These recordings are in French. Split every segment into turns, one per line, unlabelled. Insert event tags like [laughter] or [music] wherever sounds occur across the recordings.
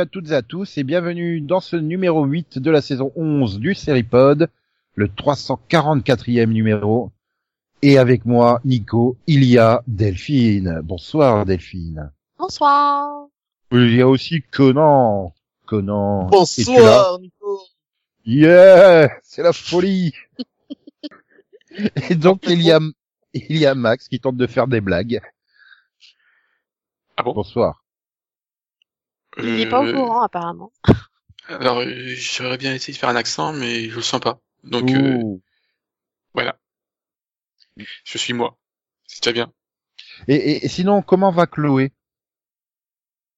bonsoir, salut à toutes et à tous et bienvenue dans ce numéro 8 de la saison 11 du Seripod, le 344e numéro. Et avec moi, Nico, il y a Delphine. Bonsoir Delphine.
Bonsoir.
Il y a aussi Conan. Conan.
Bonsoir Nico.
Yeah, c'est la folie. et donc il y a il y a Max qui tente de faire des blagues.
Ah bon?
Bonsoir.
Il n'est pas au
Euh,
courant apparemment.
Alors, euh, j'aurais bien essayé de faire un accent, mais je le sens pas. Donc, euh, voilà. Je suis moi. C'est déjà bien.
Et, et- et sinon, comment va Chloé?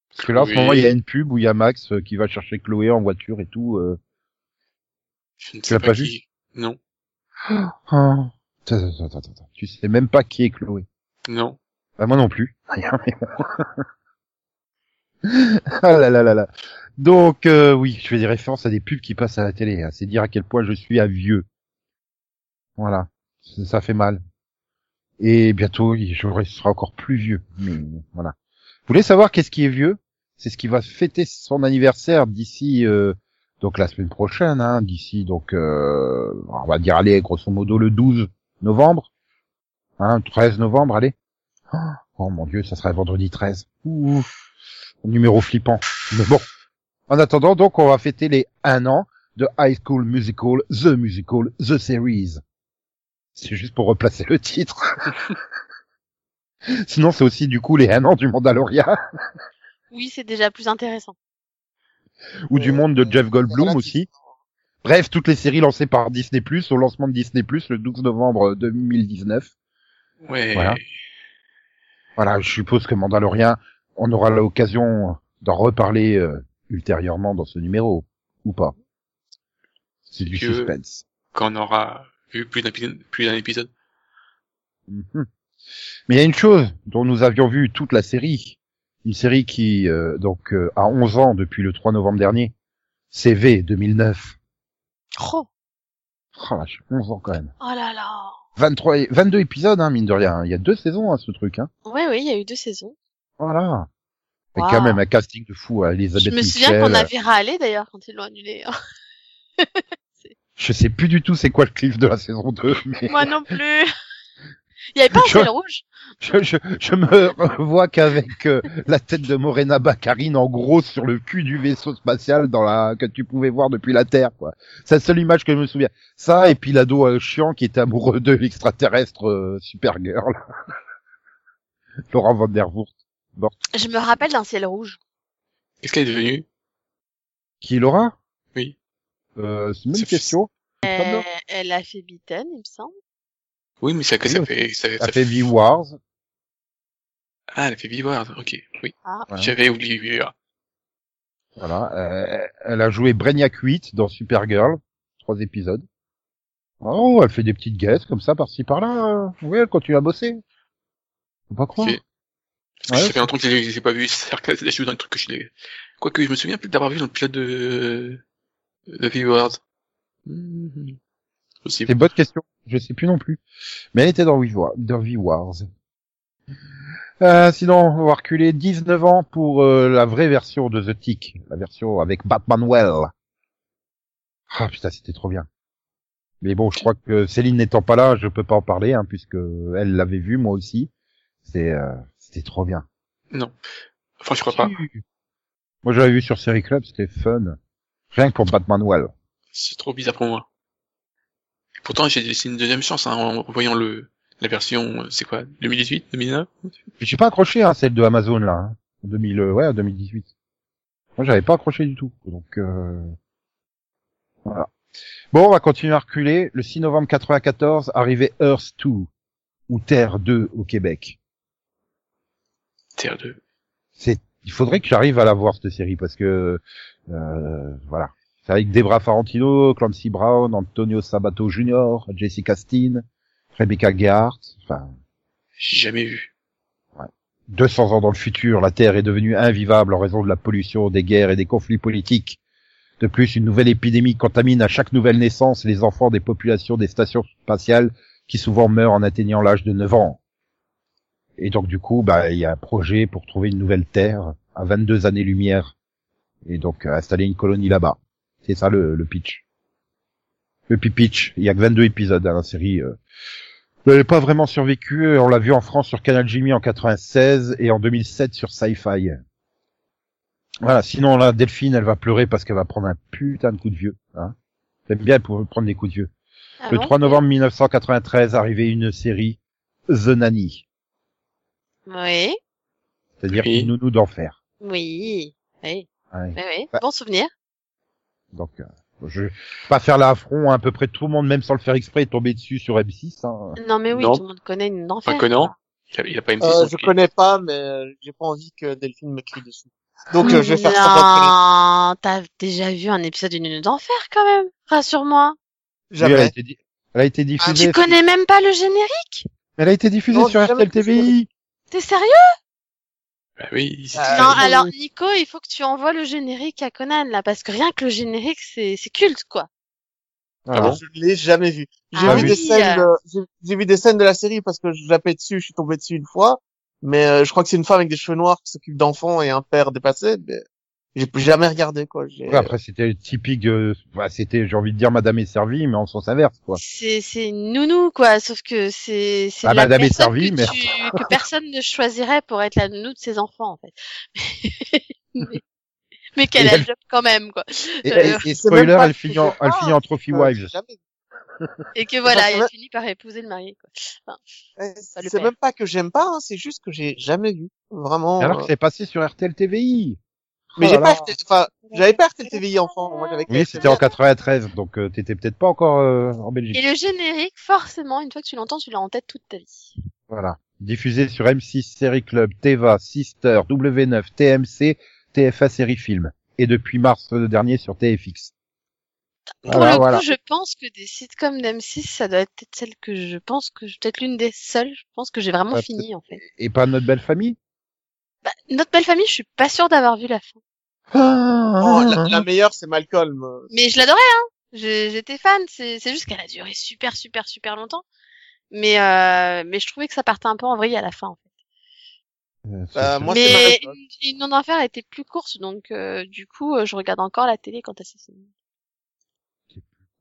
Parce que là, en ce moment, il y a une pub où il y a Max euh, qui va chercher Chloé en voiture et tout. Euh...
Je ne
Tu
sais pas,
pas
qui...
vu?
Non.
Ah. Attends, attends, attends, attends. Tu sais même pas qui est Chloé.
Non.
Bah, moi non plus. [laughs] Ah là là là là. Donc, euh, oui, je fais des références à des pubs qui passent à la télé. hein. C'est dire à quel point je suis un vieux. Voilà. Ça, fait mal. Et bientôt, je serai encore plus vieux. Mais voilà. Vous voulez savoir qu'est-ce qui est vieux? C'est ce qui va fêter son anniversaire d'ici, euh, donc la semaine prochaine, hein, d'ici donc, euh, on va dire, allez, grosso modo le 12 novembre, hein, 13 novembre, allez. Oh mon dieu, ça sera vendredi 13. Ouh, numéro flippant. Mais bon. En attendant, donc, on va fêter les un an de High School Musical, The Musical, The Series. C'est juste pour replacer le titre. [laughs] Sinon, c'est aussi du coup les un an du Mandalorian
Oui, c'est déjà plus intéressant.
ou du monde de Jeff Goldblum aussi. Bref, toutes les séries lancées par Disney Plus au lancement de Disney Plus le 12 novembre 2019.
Ouais.
Voilà. Voilà, je suppose que Mandalorian, on aura l'occasion d'en reparler euh, ultérieurement dans ce numéro, ou pas. C'est du
Que-
suspense.
Quand on aura vu plus d'un épisode, plus d'un épisode.
Mhm. Mais il y a une chose dont nous avions vu toute la série, une série qui euh, donc euh, a 11 ans depuis le 3 novembre dernier, CV 2009.
Oh,
Oh, vache, 11 ans quand même.
oh là là.
23, et- 22 épisodes, hein, mine de rien. Il y a deux saisons à ce truc. Hein.
Oui, oui, il y a eu deux saisons.
Voilà. Et
Wow.
quand même un casting de fou, hein, Elisabeth
Je me souviens qu'on avait râlé d'ailleurs quand ils l'ont annulé. [laughs]
Je sais plus du tout c'est quoi le cliff de la saison 2, [laughs] mais
Moi non plus. Il y avait pas un
Je-
ciel rouge
je, je, je me vois qu'avec euh, la tête de Morena Baccarine en gros sur le cul du vaisseau spatial dans la que tu pouvais voir depuis la Terre, quoi. C'est la seule image que je me souviens. Ça, et puis l'ado euh, chiant qui était amoureux de l'extraterrestre euh, Supergirl. [laughs] Laurent Van Der Voort.
Je me rappelle d'un ciel rouge.
Qu'est-ce qu'elle est devenue?
Qui, Laura?
Oui.
euh, C'est une bonne
C'est-
question.
Euh, elle a fait Beaton, il me semble.
Oui, mais ça,
Oui,
ça fait, ça,
Ça fait V-Wars.
Ah, elle a fait Vivard. Ok. Oui.
Ah.
Voilà.
J'avais oublié.
Voilà, euh, elle a joué Brainiac 8 dans Supergirl, trois épisodes. Oh, elle fait des petites guesses comme ça par-ci par-là. Oui, elle continue à bosser. Faut pas croire.
Parce que
Ouais,
ça fait longtemps que je je l'ai pas vu. Qu'elle a joué dans un truc que je. Quoique, je me souviens plus d'avoir vu dans le pilote de, de Vivard. Mhm.
C'est
Possible.
une bonne question. Je sais plus non plus. Mais elle était dans V-Wars. Dans V-Wars. Euh, sinon, on va reculer 19 ans pour euh, la vraie version de The Tick. La version avec Batman Well. Ah putain, c'était trop bien. Mais bon, je crois que Céline n'étant pas là, je peux pas en parler, hein, puisque elle l'avait vu, moi aussi. C'est, euh, c'était trop bien.
Non. Enfin, je crois pas.
Moi, j'avais vu sur Série Club, c'était fun. Rien que pour Batman Well.
C'est trop bizarre pour moi. Pourtant, j'ai laissé une deuxième chance, hein, en voyant le, la version, c'est quoi, 2018, 2009?
Je suis pas accroché, hein, celle de Amazon, là. Hein. 2000, euh, ouais, 2018. Moi, j'avais pas accroché du tout. Donc, euh... voilà. Bon, on va continuer à reculer. Le 6 novembre 94, arrivait Earth 2, ou Terre 2 au Québec.
Terre 2.
C'est, il faudrait que j'arrive à la voir, cette série, parce que, euh, voilà. C'est avec Debra Farentino, Clancy Brown, Antonio Sabato Jr., Jessica Steen, Rebecca Gehart, enfin,
J'ai jamais vu.
200 ans dans le futur, la Terre est devenue invivable en raison de la pollution, des guerres et des conflits politiques. De plus, une nouvelle épidémie contamine à chaque nouvelle naissance les enfants des populations des stations spatiales qui souvent meurent en atteignant l'âge de 9 ans. Et donc du coup, bah, il y a un projet pour trouver une nouvelle Terre à 22 années-lumière et donc euh, installer une colonie là-bas. C'est ça le, le pitch. Le pitch. Il y a que 22 épisodes dans la série. Euh. Elle n'a pas vraiment survécu. On l'a vu en France sur Canal Jimmy en 96 et en 2007 sur Sci-Fi. Voilà. Sinon, la Delphine, elle va pleurer parce qu'elle va prendre un putain de coup de vieux. Hein. J'aime bien pour prendre des coups de vieux.
Ah
le
bon?
3 novembre 1993 arrivait une série The Nanny,
Oui,
c'est-à-dire
Oui.
une nounou d'enfer.
oui, oui,
Ouais.
oui, oui.
Bah.
Bon souvenir.
Donc, euh, je vais pas faire l'affront à, à peu près tout le monde, même sans le faire exprès, est tombé dessus sur M6. Hein.
Non mais oui,
Non.
tout le monde connaît une enfer.
Pas que non. Il a, il a pas M6.
Euh, je connais pas, mais euh, j'ai pas envie que Delphine me crie dessus. Donc euh, je vais faire ça
Non, t'as déjà vu un épisode d'une Nuit d'enfer quand même. Rassure-moi.
Oui, elle, a
Jamais.
été, di- elle a été diffusée.
Tu connais même pas le générique?
Elle a été diffusée
Non,
sur RTL TVI.
T'es sérieux?
Bah oui. c'est-
Ah,
Non,
oui.
alors Nico, il faut que tu envoies le générique à Conan là, parce que rien que le générique, c'est c'est culte quoi.
Voilà.
bon?
Je l'ai jamais vu. J'ai
Ah
vu
oui.
des scènes, de, j'ai- j'ai vu des scènes de la série parce que je zappais dessus, je suis tombé dessus une fois. Mais euh, je crois que c'est une femme avec des cheveux noirs qui s'occupe d'enfants et un père dépassé. Mais j'ai jamais regardé quoi.
Ouais, après, c'était typique, euh, bah, c'était, j'ai envie de dire Madame est servie, mais en sens inverse, quoi.
C'est c'est une nounou quoi, sauf que c'est c'est
Ah,
la
madame est
personne
servie,
que,
mais-
tu- que personne ne choisirait pour être la nounou de ses enfants en fait. [laughs] mais mais qu'elle a
elle-
le job quand même quoi.
Et,
Euh,
et- et spoiler, elle finit en, elle finit en Trophy
Euh,
Wives.
Et que voilà, elle finit par épouser le marié quoi. Enfin,
Euh,
le
C'est même pas que j'aime pas, hein, c'est juste que j'ai jamais vu. Vraiment.
Alors
euh,
que c'est passé sur RTL TVI.
Mais
Oh
j'ai pas, enfin, j'avais pas RTL TVI enfant. Moi,
Oui, c'était en 93, donc euh, t'étais peut-être pas encore euh, en Belgique.
Et le générique, forcément, une fois que tu l'entends, tu l'as en tête toute ta vie.
Voilà. Diffusé sur M6 Série Club, Teva, Sister, W9, TMC, TFA Série Film. Et depuis mars dernier sur TFX.
Pour
Voilà,
le
voilà.
coup, je pense que des sitcoms d'M6, ça doit être peut-être celle que je pense que peut-être l'une des seules. Je pense que j'ai vraiment fini en fait.
Et pas notre belle famille?
Bah, Notre belle famille, je suis pas sûre d'avoir vu la fin.
Oh, la, la meilleure, c'est Malcolm.
Mais je l'adorais, hein. J'ai- J'étais fan. C'est c'est juste qu'elle a duré super, super, super longtemps. Mais euh, mais je trouvais que ça partait un peu en vrille à la fin. En fait.
Euh,
Bah,
c'est-
moi, c'est
mais une, une non d'enfer était plus courte, donc euh, du coup, euh, je regarde encore la télé quand elle s'est finie.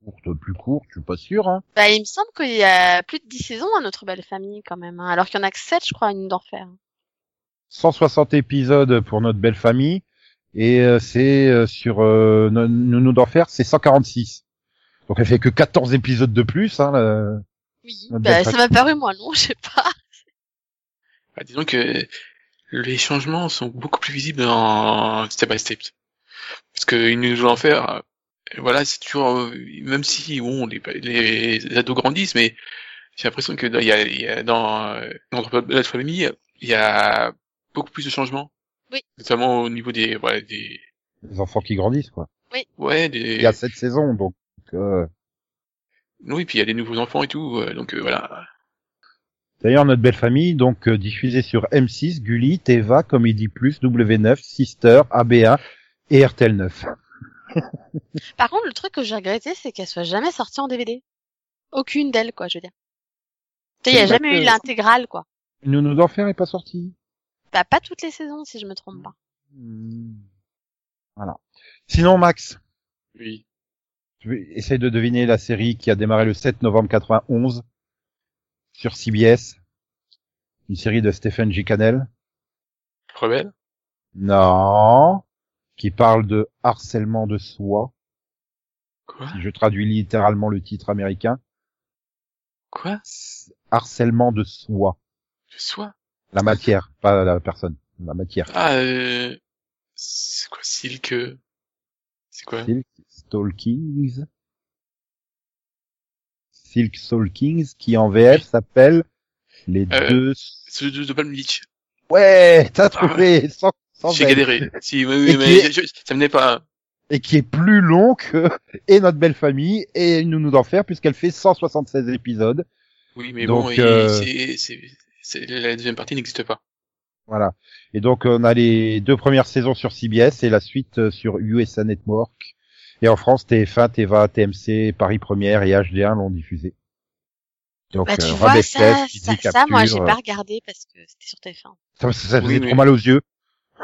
courte, plus courte, je suis pas sûr. Hein.
Bah, il me semble qu'il y a plus de 10 saisons à notre belle famille quand même, hein, alors qu'il y en a que 7, je crois, une d'enfer.
160 épisodes pour notre belle famille. Et euh, c'est euh, sur euh, No- Nounou d'enfer, c'est 146. Donc elle fait que 14 épisodes de plus. Hein, la-
Oui, bah, ça m'a paru moins [laughs] long, je sais pas.
Bah, disons que les changements sont beaucoup plus visibles en step by step. Parce que une nounou d'enfer, euh, voilà, c'est toujours, euh, même si, bon, les, les ados grandissent, mais j'ai l'impression que dans- il y a, il y a dans, euh, dans notre famille, il y a beaucoup plus de changements.
Oui.
Notamment au niveau des, voilà, des,
Les enfants qui grandissent, quoi.
ouais, des,
Il y a cette saison, donc... euh,
oui, puis il y a des nouveaux enfants et tout, euh, donc euh, voilà.
D'ailleurs, notre belle famille, donc euh, diffusée sur M6, Gulli, Teva, Comédie Plus, W9, Sister, ABA et RTL 9. [laughs]
Par contre, le truc que j'ai regretté, c'est qu'elle soit jamais sortie en DVD. Aucune d'elles, quoi, je veux dire. Tu sais, il y a jamais eu l'intégrale, quoi.
Nounou d'enfer est pas sorti.
Bah, pas toutes les saisons, si je me trompe pas.
Hmm. Voilà. Sinon, Max,
Oui.
tu veux- essaye de deviner la série qui a démarré le 7 novembre 91 sur CBS. Une série de Stephen G. Cannell.
Rebelle?
Non. Qui parle de harcèlement de soi.
Quoi?
Si je traduis littéralement le titre américain.
Quoi?
Harcèlement de soi.
Je sois?
La matière, pas la personne. La matière.
Ah, euh, c'est quoi, Silk? euh, C'est quoi?
Silk Stalkings. Silk Stalkings, qui en VF s'appelle les
Euh,
deux...
C'est de, de Palm Beach.
Ouais, t'as trouvé, sans, sans
J'ai galéré. Si, oui, oui, mais
est-
je- ça pas.
Et qui est plus long que et notre belle famille et nounou d'enfer puisqu'elle fait 176 épisodes.
Oui, mais
Donc,
bon,
euh,
c'est, la deuxième partie n'existe pas.
Voilà. Et donc on a les deux premières saisons sur CBS et la suite euh, sur USA Network. Et en France, TF1, TVA, TMC, Paris Première et HD1 l'ont diffusé. Donc
Bah, tu
euh,
vois, ça, ça,
Capture,
ça, moi, j'ai
euh,
pas regardé parce que c'était sur TF1.
ça, ça faisait
Oui,
trop
mais-
mal aux yeux. [laughs]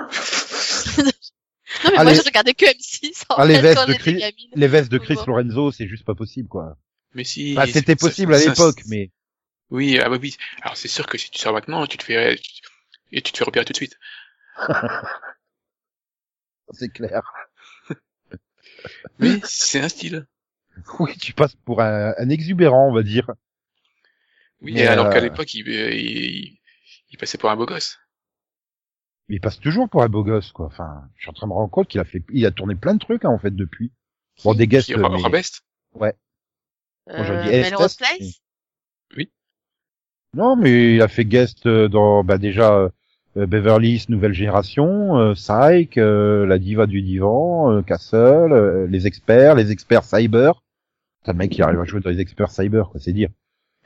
Non, mais
Ah,
moi,
les-
je regardais que M6, en
Ah, les
fait,
vestes de Chris-. Les vestes de Chris. Lorenzo, c'est juste pas possible, quoi.
Mais si.
Enfin, c'était
ça-
possible à l'époque, mais
Oui, ah bah oui. Alors c'est sûr que si tu sors maintenant, tu te fais tu- et tu te fais repérer tout de suite. [laughs]
c'est clair.
Mais c'est un style. [laughs]
Oui, tu passes pour un, un exubérant, on va dire.
Oui,
Mais,
alors qu'à
euh,
l'époque, il, il, il passait pour un beau gosse.
Mais il passe toujours pour un beau gosse, quoi. Enfin, je suis en train de me rendre compte qu'il a fait, il a tourné plein de trucs, hein, en fait, depuis. Bon, des guests,
Qui
mais- je
Euh,
dis
Melrose Place
Non, mais il a fait guest euh, dans, bah, déjà, euh, Beverly Hills Nouvelle Génération, euh, Psych, La Diva du Divan, Castle, Les Experts, Les Experts Cyber. Putain, le mec, il arrive à jouer dans Les Experts Cyber, quoi, c'est dire.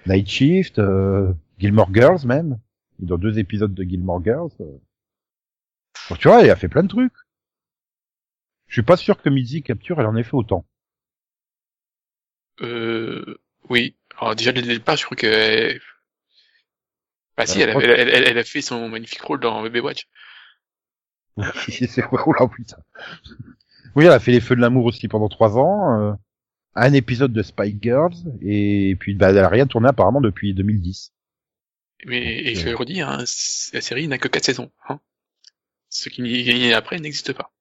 Night Shift, euh, Gilmore Girls, même. Dans deux épisodes de Gilmore Girls. Donc, tu vois, il a fait plein de trucs. Je suis pas sûr que Mitzi Capture, elle en ait fait autant.
Euh, oui. Alors déjà dès le départ, je crois que bah si,
Euh,
elle, a- elle, elle, elle a fait son magnifique rôle dans Baywatch. [laughs]
c'est oh là, putain. Oui, elle a fait les feux de l'amour aussi pendant trois ans, euh, un épisode de Spy Girls, et puis bah, elle a rien tourné apparemment depuis 2010.
Mais et je le redis, hein, la série n'a que quatre saisons. Hein. Ce qui est après n'existe pas.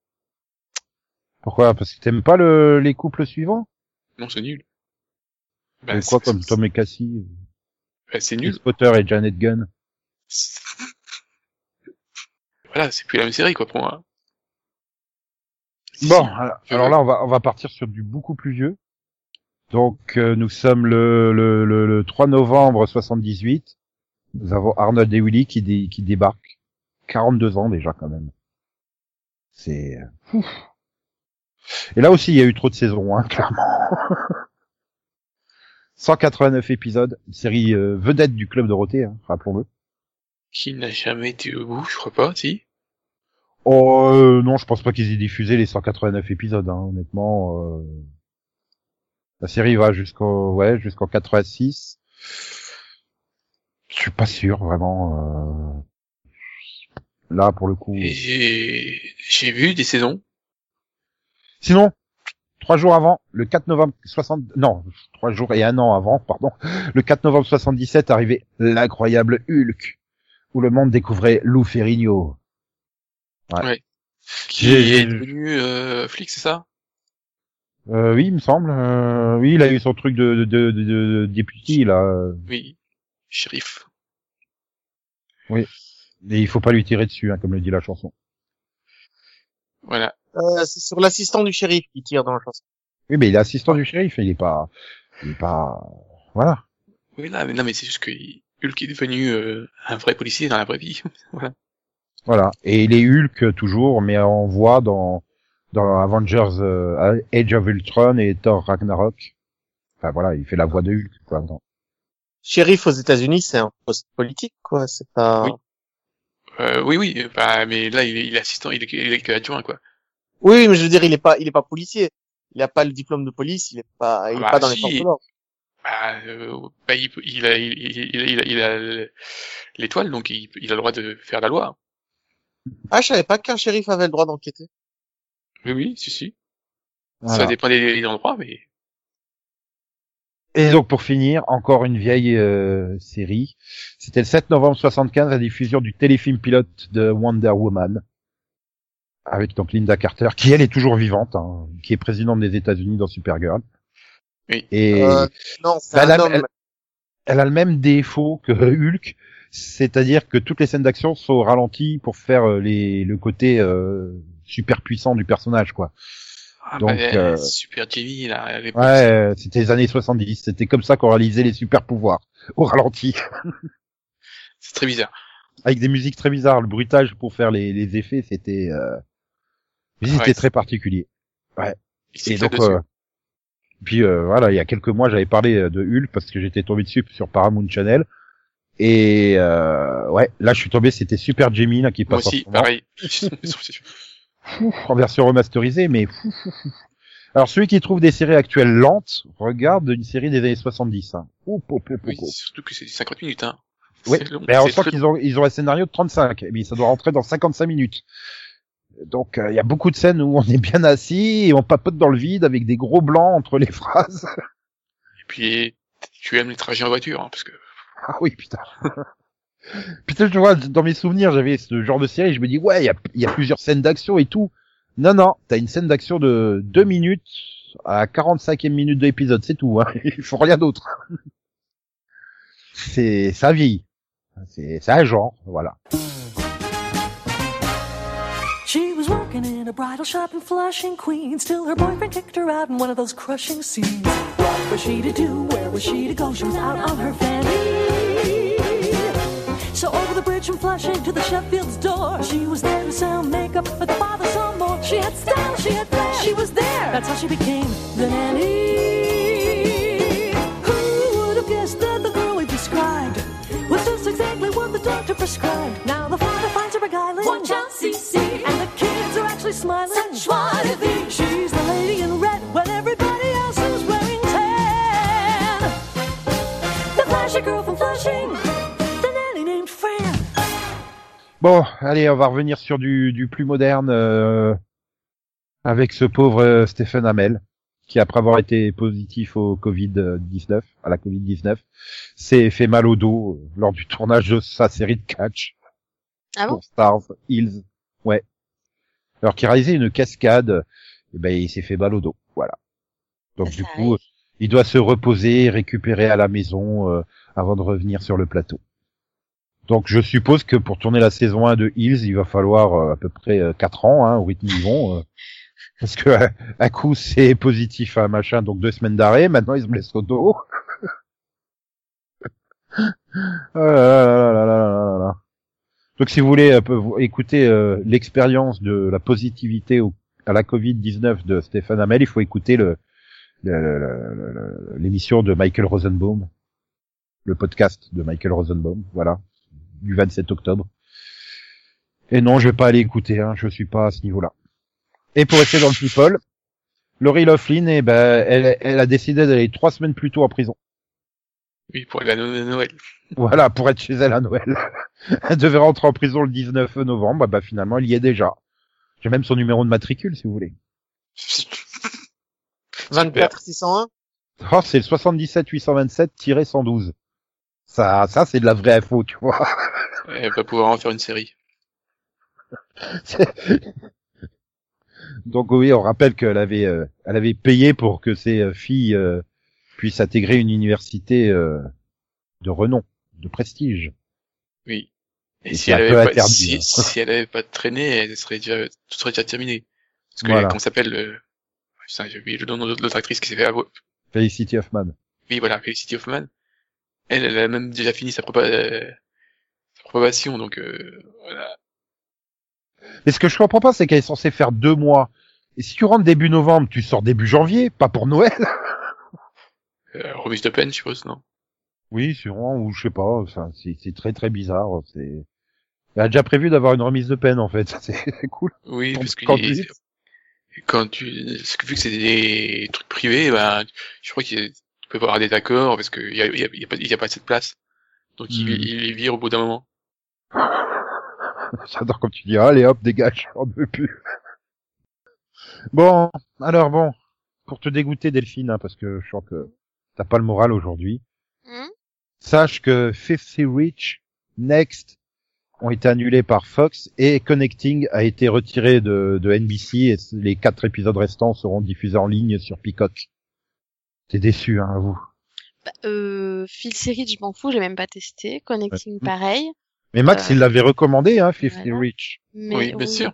Pourquoi? Parce que t'aimes pas le, les couples suivants?
Non, c'est nul. Bah,
Ou Quoi comme Tom et Cassie,
bah, c'est nul.
Potter et Janet Gunn [laughs]
voilà, c'est plus la même série quoi pour moi.
Bon, alors, là, on va, on va partir sur du beaucoup plus vieux. Donc, euh, nous sommes le, le, le, le 3 novembre 78. Nous avons Arnold et Willy qui, dé- qui débarquent. 42 ans déjà, quand même. C'est... euh. Et là aussi, il y a eu trop de saisons, hein, [laughs] clairement. 189 épisodes, une série euh, vedette du Club Dorothée, hein, rappelons-le.
Qui n'a jamais été au bout, je crois pas, si.
Oh euh, non, je pense pas qu'ils aient diffusé les 189 épisodes, hein, honnêtement. euh. La série va jusqu'au ouais jusqu'en 86. Je suis pas sûr vraiment. euh. Là pour le coup.
J'ai vu des saisons.
Sinon, trois jours avant, le 4 novembre 60, non, trois jours et un an avant, pardon, le 4 novembre 77 arrivait l'incroyable Hulk, où le monde découvrait Lou Ferrigno.
Qui
J'ai-
est devenu euh, flic, c'est ça?
Euh, oui, il me semble. Euh, oui, il a eu son truc de, de, de, de, de député là.
Oui. Shérif.
Et il faut pas lui tirer dessus, hein, comme le dit la chanson.
Voilà.
Euh, c'est sur l'assistant du shérif qui tire dans la chanson.
Oui, mais il est assistant du shérif, il est pas, il est pas, voilà.
Oui, là, mais non, mais c'est juste que Hulk est devenu euh, un vrai policier dans la vraie vie. [laughs] voilà.
Voilà. Et il est Hulk toujours, mais on voit dans dans Avengers euh, Age of Ultron et Thor Ragnarok. Enfin voilà, il fait la voix de Hulk. Quoi. Non.
Shérif aux États-Unis, c'est un poste politique, quoi. C'est pas.
Oui. Euh, oui, oui, bah, mais là, il est, il est assistant, il est, il est que adjoint, quoi.
Oui, mais je veux dire, il est pas, il est pas policier. Il a pas le diplôme de police. Il est pas, il est
Bah,
pas dans les forces de l'ordre.
Bah, euh, bah, il, il a, il, il, il a, il a l'étoile, donc il, il a le droit de faire la loi.
Ah, je savais pas qu'un shérif avait le droit d'enquêter.
Oui, oui, si, si.
Voilà.
Ça dépend des, des endroits, mais
Et donc pour finir, encore une vieille euh, série. C'était le 7 novembre 75 la diffusion du téléfilm pilote de Wonder Woman. Avec donc Linda Carter, qui elle est toujours vivante, hein, qui est présidente des États-Unis dans Supergirl.
Oui.
Et
Euh, non, c'est
Bah,
un
la-
homme.
elle- elle a le même défaut que Hulk, c'est-à-dire que toutes les scènes d'action sont au ralenti pour faire euh, les, le côté euh, super puissant du personnage, quoi.
ah,
Donc,
bah,
euh,
Super Jimmy, là,
Ouais, euh, c'était les années 70, c'était comme ça qu'on réalisait les super pouvoirs, [laughs] au ralenti,
c'est très bizarre.
avec des musiques très bizarres. Le bruitage pour faire les, les effets, c'était, euh... mais c'était
Ouais.
très particulier.
Il
Et donc, euh, puis euh, voilà, il y a quelques mois, j'avais parlé euh, de Hulk parce que j'étais tombé dessus sur Paramount Channel. Et euh, ouais, là je suis tombé, c'était Super Jamie là qui
Moi
passe en
aussi, pareil. [laughs]
Fou, en version remasterisée, mais fou, fou, fou. Alors celui qui trouve des séries actuelles lentes, regarde une série des années 70. Hein.
Oui, surtout que c'est 50 minutes, hein.
Oui, mais on sent qu'ils ont ils ont un scénario de 35, mais ça doit rentrer dans 55 minutes. Donc euh, il y a beaucoup de scènes où on est bien assis et on papote dans le vide avec des gros blancs entre les [laughs] phrases.
Et puis, tu aimes les trajets en voiture, hein, parce que
Ah oui, putain. [laughs] putain, je vois, dans mes souvenirs, j'avais ce genre de série, je me dis, ouais, il y a, y a plusieurs scènes d'action et tout. Non, non, t'as une scène d'action de 2 minutes à 45e minute de l'épisode, c'est tout. Hein. [laughs] Il faut rien d'autre. C'est ça vieillit. C'est c'est un genre, voilà.
A bridal shop in Flushing, Queens, till her boyfriend kicked her out in one of those crushing scenes. What was she to do? Where was she to go? She was out on her fanny. So over the bridge from Flushing to the Sheffield's door, she was there to sell makeup for the father some more. She had style, she had flair, she was there. That's how she became the nanny. Who would have guessed that the girl we described was just exactly what the doctor prescribed? Now the father finds her beguiling. Watch out, CC. And the kids are actually smiling. Such joie de vivre. She's the lady in red when everybody else is wearing tan? The flashy girl from Flushing. The nanny named Fran.
Bon, allez, on va revenir sur du, du plus moderne euh, avec ce pauvre euh, Stephen Hamel qui après avoir été positif au Covid-19, à la Covid-19, s'est fait mal au dos euh, lors du tournage de sa série de catch
Ah bon?
Pour Stars Hills. Ouais alors qu'il réalisait une cascade, eh ben il s'est fait mal au dos. Voilà. Donc
ah,
du coup, il doit se reposer, récupérer à la maison euh, avant de revenir sur le plateau. Donc je suppose que pour tourner la saison 1 de Hills, il va falloir euh, à peu près euh, 4 ans hein, au rythme ils vont. parce que à coup c'est positif à machin, donc deux semaines d'arrêt, maintenant il se blesse au dos. [laughs] ah là là là là là là là. Donc si vous voulez euh, écouter euh, l'expérience de la positivité au- à la Covid-19 de Stéphane Hamel, il faut écouter le l'émission de Michael Rosenbaum, le podcast de Michael Rosenbaum, voilà, du 27 octobre. Et non, je vais pas aller écouter, hein, je suis pas à ce niveau-là. Et pour rester dans le people, Laurie Loughlin, eh ben, elle, elle a décidé d'aller trois semaines plus tôt en prison.
Oui, pour la no- Noël.
Voilà, pour être chez elle à Noël. [laughs] elle devait rentrer en prison le 19 novembre, bah, finalement, elle y est déjà. J'ai même son numéro de matricule, si vous voulez. [laughs]
24 601.
Oh, c'est le 77 827-112. Ça, ça, c'est de la vraie info, tu vois. [laughs]
Elle va pouvoir en faire une série.
Donc oui, on rappelle qu'elle avait, euh, elle avait payé pour que ses euh, filles euh, puissent intégrer une université euh, de renom, de prestige.
Oui. Et
Et
si elle avait pas, si,
hein.
si elle avait pas traîné, elle serait déjà, tout serait déjà terminé. Parce que,
Voilà.
comment s'appelle, euh... putain, j'ai oublié le nom de l'autre actrice qui s'est fait avoir.
Felicity Hoffman.
Oui, voilà, Felicity Hoffman. Elle, elle a même déjà fini sa, propa- euh, sa probation, donc, euh, voilà.
Mais ce que je comprends pas, c'est qu'elle est censée faire deux mois. Et si tu rentres début novembre, tu sors début janvier, pas pour Noël. [laughs]
Euh, remise de peine, je suppose, non?
Oui, sûrement, ou je sais pas. Enfin, c'est c'est très très bizarre. C'est. Elle a déjà prévu d'avoir une remise de peine en fait. C'est [laughs] c'est cool.
Oui,
Quand-
parce que
quand tu-
quand tu, parce que vu que c'est des trucs privés, ben, je crois qu'il tu peux avoir des accords parce qu'il y a, y a, y a pas, y a pas assez de place. Donc il,
Hmm.
il les vire au bout d'un moment. [laughs]
J'adore comme tu dis, allez hop, dégage, on ne veut plus. Bon, alors bon, pour te dégoûter Delphine, hein, parce que je sens que t'as pas le moral aujourd'hui,
Hmm?
Sache que Fifty Rich, Next ont été annulés par Fox et Connecting a été retiré de, de NBC et les quatre épisodes restants seront diffusés en ligne sur Peacock. T'es déçu, hein, vous.
Bah, euh, Phil Series, je m'en fous, j'ai même pas testé. Connecting,
Ouais.
pareil.
Mais Max,
Euh,
il l'avait recommandé, hein, Fifty
voilà.
Rich.
Mais,
Oui, bien sûr.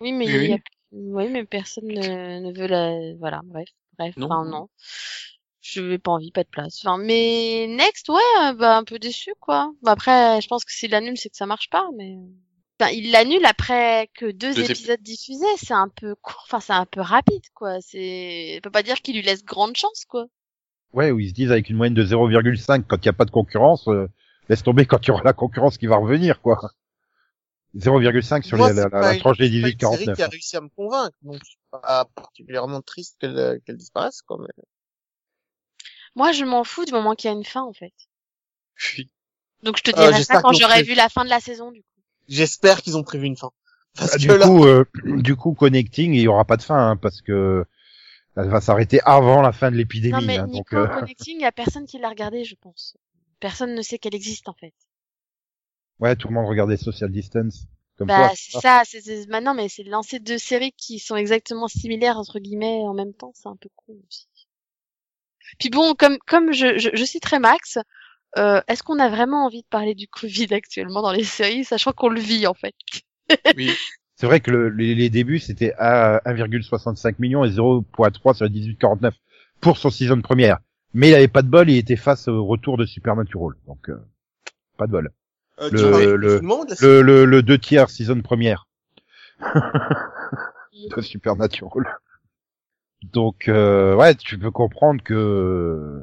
Oui, mais
Oui,
il y a...
oui.
oui, mais personne ne, ne veut la, voilà, bref, bref,
Non.
enfin, non. Je n'ai pas envie, pas de place. Enfin, mais Next, ouais, euh, bah, un peu déçu, quoi. Bah, après, je pense que s'il l'annule, c'est que ça marche pas, mais, enfin, il l'annule après que deux,
Deux ép-
épisodes diffusés, c'est un peu court, enfin, c'est un peu rapide, quoi. C'est, on peut pas dire qu'il lui laisse grande chance, quoi.
Ouais, où ils se disent avec une moyenne de 0,5 quand il n'y a pas de concurrence, euh, laisse tomber quand il y aura la concurrence qui va revenir, quoi. 0,5 sur
Moi,
les- la,
c'est
la- la
une-
tranche des
c'est pas une série
18-49.
qui a réussi à me convaincre, donc je suis pas particulièrement triste qu'elle qu'elle disparaisse, quoi. Mais...
Moi, je m'en fous du moment qu'il y a une fin, en fait.
Oui.
Donc, je te
Euh,
dirai ça quand j'aurai vu la fin de la saison, du coup.
J'espère qu'ils ont prévu une fin. Parce
Ah, du
là,
coup, euh, du coup, connecting, il y aura pas de fin, hein, parce que elle va s'arrêter avant la fin de l'épidémie.
Non mais
hein,
Nico
donc, euh,
Connecting, il y a personne qui l'a regardé, je pense. Personne ne sait qu'elle existe en fait.
ouais, tout le monde regardait Social Distance, comme
Bah c'est ça, c'est maintenant mais c'est de lancer deux séries qui sont exactement similaires entre guillemets en même temps, c'est un peu con aussi. Puis bon, comme comme je je, je citerai Max, euh, est-ce qu'on a vraiment envie de parler du Covid actuellement dans les séries, sachant qu'on le vit en fait? [laughs]
Oui.
C'est vrai que le- les, les débuts, c'était à 1,65 million et 0.3 sur la 18-49 pour son season première. Mais il avait pas de bol, il était face au retour de Supernatural. Donc, euh, pas de bol.
euh,
le-
tu parles
le- Le, le, le deux tiers season première [laughs] de Supernatural. Donc, euh, ouais, tu peux comprendre que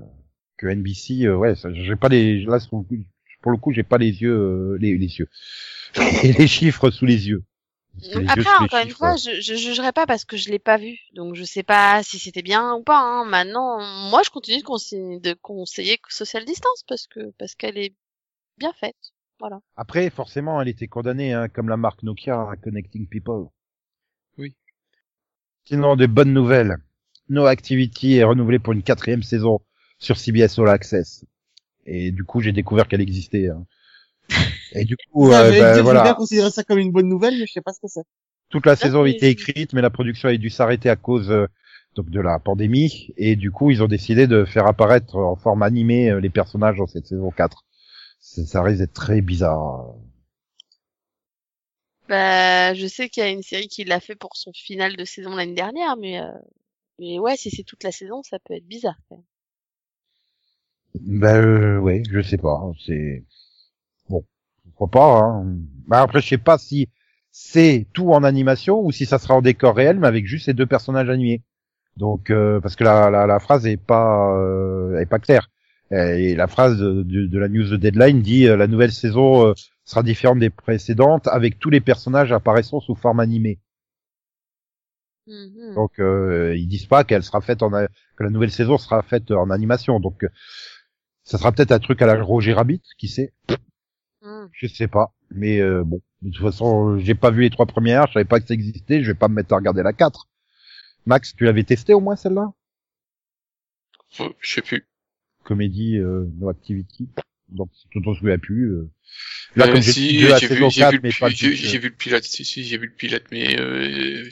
que NBC, euh, ouais, ça- j'ai pas les, là pour le coup- pour le coup, j'ai pas les yeux, euh, les, les yeux, [laughs] et les chiffres sous les yeux.
Après, encore une fois, je, je jugerai pas parce que je l'ai pas vu, donc je sais pas si c'était bien ou pas. Hein. Maintenant, moi, je continue de conseiller, de conseiller Social Distance parce que parce qu'elle est bien faite. Voilà.
Après, forcément, elle était condamnée, hein, comme la marque Nokia à Connecting People.
Oui.
Sinon, des bonnes nouvelles. No Activity est renouvelée pour une quatrième saison sur CBS All Access. Et du coup, j'ai découvert qu'elle existait. hein. Et du coup, euh, bah, voilà,
bien considéré ça comme une bonne nouvelle, mais je sais pas ce que c'est.
toute la saison a été écrite, mais la production a dû s'arrêter à cause euh, donc de la pandémie. Et du coup, ils ont décidé de faire apparaître en forme animée euh, les personnages dans cette saison 4. Ça, ça risque d'être très bizarre.
Bah, je sais qu'il y a une série qui l'a fait pour son final de saison l'année dernière, mais euh, mais ouais, si c'est toute la saison, ça peut être bizarre. quand même.
Ben euh, ouais, je sais pas. C'est bon, pourquoi pas. Hein. Ben, après, je sais pas si c'est tout en animation ou si ça sera en décor réel, mais avec juste ces deux personnages animés. Donc euh, parce que la, la, la phrase est pas euh, est pas claire. Et la phrase de, de- de la news de Deadline dit euh, la nouvelle saison euh, sera différente des précédentes avec tous les personnages apparaissant sous forme animée.
Mhm.
Donc euh, ils disent pas qu'elle sera faite en a- que la nouvelle saison sera faite en animation. Donc euh, ça sera peut-être un truc à la Roger Rabbit, qui sait,
Mhm.
je sais pas. Mais euh, bon, de toute façon, j'ai pas vu les trois premières, je savais pas que ça existait, je vais pas me mettre à regarder la 4. Max, tu l'avais testé au moins celle-là?
Oh, Je sais plus.
Comédie euh, No Activity. Donc tu t'en souviens plus. euh. Là
Euh,
comme j'ai
si, j'ai vu, j'ai
4,
vu,
mais
le
pas
pi- j'ai
le
j'ai vu le pilote, si, si, j'ai vu le pilote, mais euh,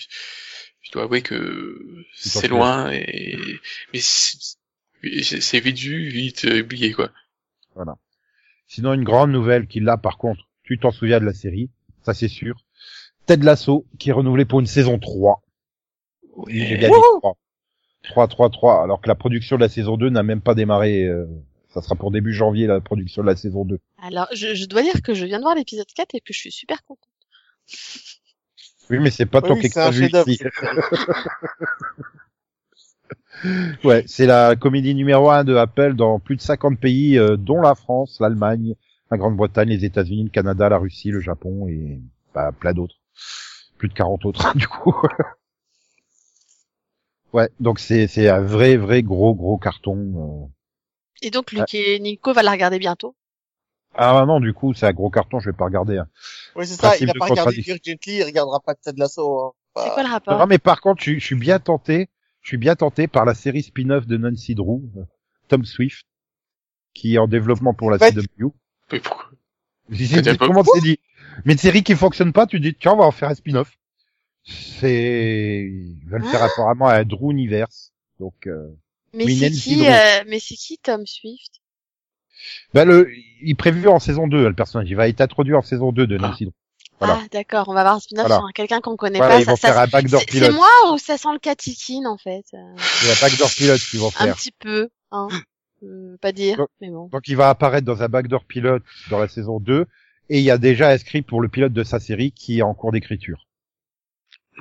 je dois avouer que c'est loin et mais c'est vite vu, vite oublié quoi.
Sinon, une grande nouvelle qui là, par contre, tu t'en souviens de la série, ça c'est sûr. Ted Lasso, qui est renouvelé pour une saison 3. Oui, j'ai bien dit 3. 3, 3, 3, alors que la production de la saison 2 n'a même pas démarré. euh, ça sera pour début janvier, la production de la saison 2.
Alors, je, je dois dire que je viens de voir l'épisode 4 et que je suis super contente.
Oui, mais c'est pas
Oui, un cette série. [laughs]
Ouais, c'est la comédie numéro 1 de Apple dans plus de 50 pays, euh, dont la France, l'Allemagne, la Grande-Bretagne, les États-Unis, le Canada, la Russie, le Japon et bah, plein d'autres. Plus de 40 autres, [laughs] du coup. ouais, donc c'est c'est un vrai, vrai gros, gros carton. euh.
Et donc, Luc et Nico va la regarder bientôt.
Ah non, du coup, c'est un gros carton, je vais pas regarder. Hein.
Oui, c'est ça, il a
de
pas regardé. Dirk Gently, il regardera pas Ted Lasso. Hein.
C'est
Bah,
quoi le rapport
Non, mais par contre, je, je suis bien tenté, je suis bien tenté par la série spin-off de Nancy Drew, euh, Tom Swift, qui est en déveloveulent pour la CW.
Mais pourquoi
Comment c'est dit Mais une série qui fonctionne pas, tu dis tiens on va en faire un spin-off. C'est ils veulent faire
Ah.
apparemment un Drew Universe. Donc euh...
Mais
oui,
c'est
Nancy
qui,
Drew.
euh, mais c'est qui Tom Swift?
Bah, le il est prévu en saison 2 le personnage, il va être introduit en saison 2 de Nancy Drew. Voilà.
Ah, d'accord, on va voir un spin-off
Voilà.
sur quelqu'un qu'on connaît
Voilà,
pas.
ils
Ça,
vont
ça-
faire un backdoor
c'est moi ou ça sent le catikine en fait? Euh,
C'est un backdoor pilote qu'ils vont
Un
faire.
petit peu, hein. Euh, pas dire,
Donc-
mais bon.
Donc il va apparaître dans un backdoor pilote dans la saison 2 et il y a déjà un script pour le pilote de sa série qui est en cours d'écriture.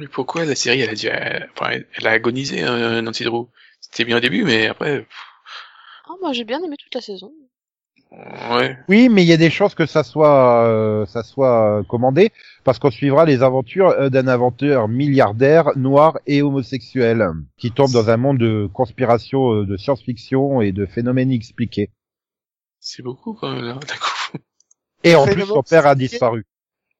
Mais pourquoi la série elle a dit, elle, enfin, elle- a agonisé euh, Nancy Drew C'était bien au début, mais après,
Oh, moi j'ai bien aimé toute la saison.
Ouais.
Oui, mais il y a des chances que ça soit euh, ça soit euh, commandé parce qu'on suivra les aventures euh, d'un inventeur milliardaire noir et homosexuel qui tombe dans un monde de conspiration, euh, de science-fiction et de phénomènes inexpliqués.
C'est beaucoup quand même là, d'un coup.
Et en plus, son père a disparu.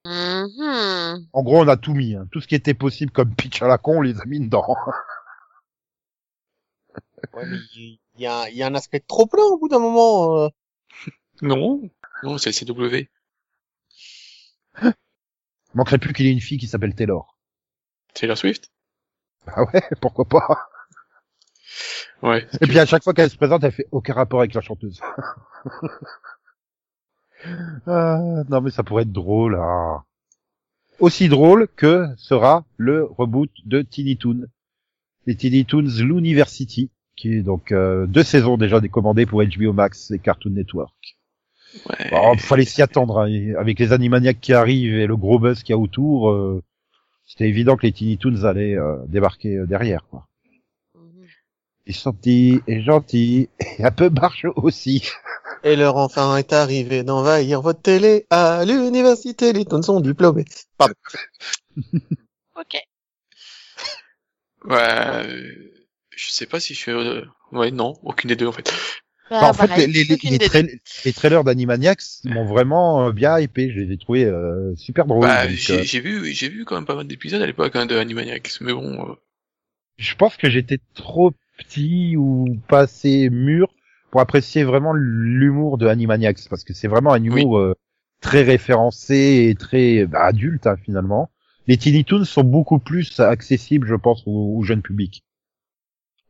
Mhm.
En gros, on a tout mis. hein. Tout ce qui était possible comme pitch à la con, on les a mis dedans. [laughs]
Ouais, mais il il y, a, il y a un aspect trop plein au bout d'un moment. euh.
Non, non, c'est CW.
Manquerait plus qu'il y ait une fille qui s'appelle Taylor.
Taylor Swift?
Ah ouais, [laughs] pourquoi pas?
Ouais.
Et puis à chaque fois qu'elle se présente, elle fait aucun rapport avec la chanteuse. [laughs] Ah, non mais ça pourrait être drôle. ah. Aussi drôle que sera le reboot de Tiny Toon. Les Tiny Toons l'University, qui est donc euh, deux saisons déjà décommandées pour HBO Max et Cartoon Network.
Ouais.
Bon, fallait s'y attendre, hein. Et Avec les Animaniacs qui arrivent et le gros buzz qu'il y a autour, euh, c'était évident que les Tiny Toons allaient euh, débarquer euh, derrière. Quoi.
Mhm.
Ils sont petits et gentils et un peu barjots aussi.
Et leur enfant est arrivé d'envahir votre télé à l'université. Les tonnes sont diplômés. Pardon. [laughs]
Ok.
Ouais. euh, Je sais pas si je suis... euh, Ouais, non, aucune des deux en fait.
Bah,
Enfin, en fait,
pareil,
les, les, les, trailers d'Animaniacs m'ont vraiment euh, bien hypé. Je les ai trouvés euh, super drôles.
Bah, j'ai
euh,
j'ai vu, j'ai vu quand même pas mal d'épisodes à l'époque hein, de Animaniacs, mais bon, euh,
je pense que j'étais trop petit ou pas assez mûr pour apprécier vraiment l'humour de Animaniacs parce que c'est vraiment un humour euh, très référencé et très bah, adulte hein, finalement. Les Tiny Toons sont beaucoup plus accessibles, je pense, au, au jeune public.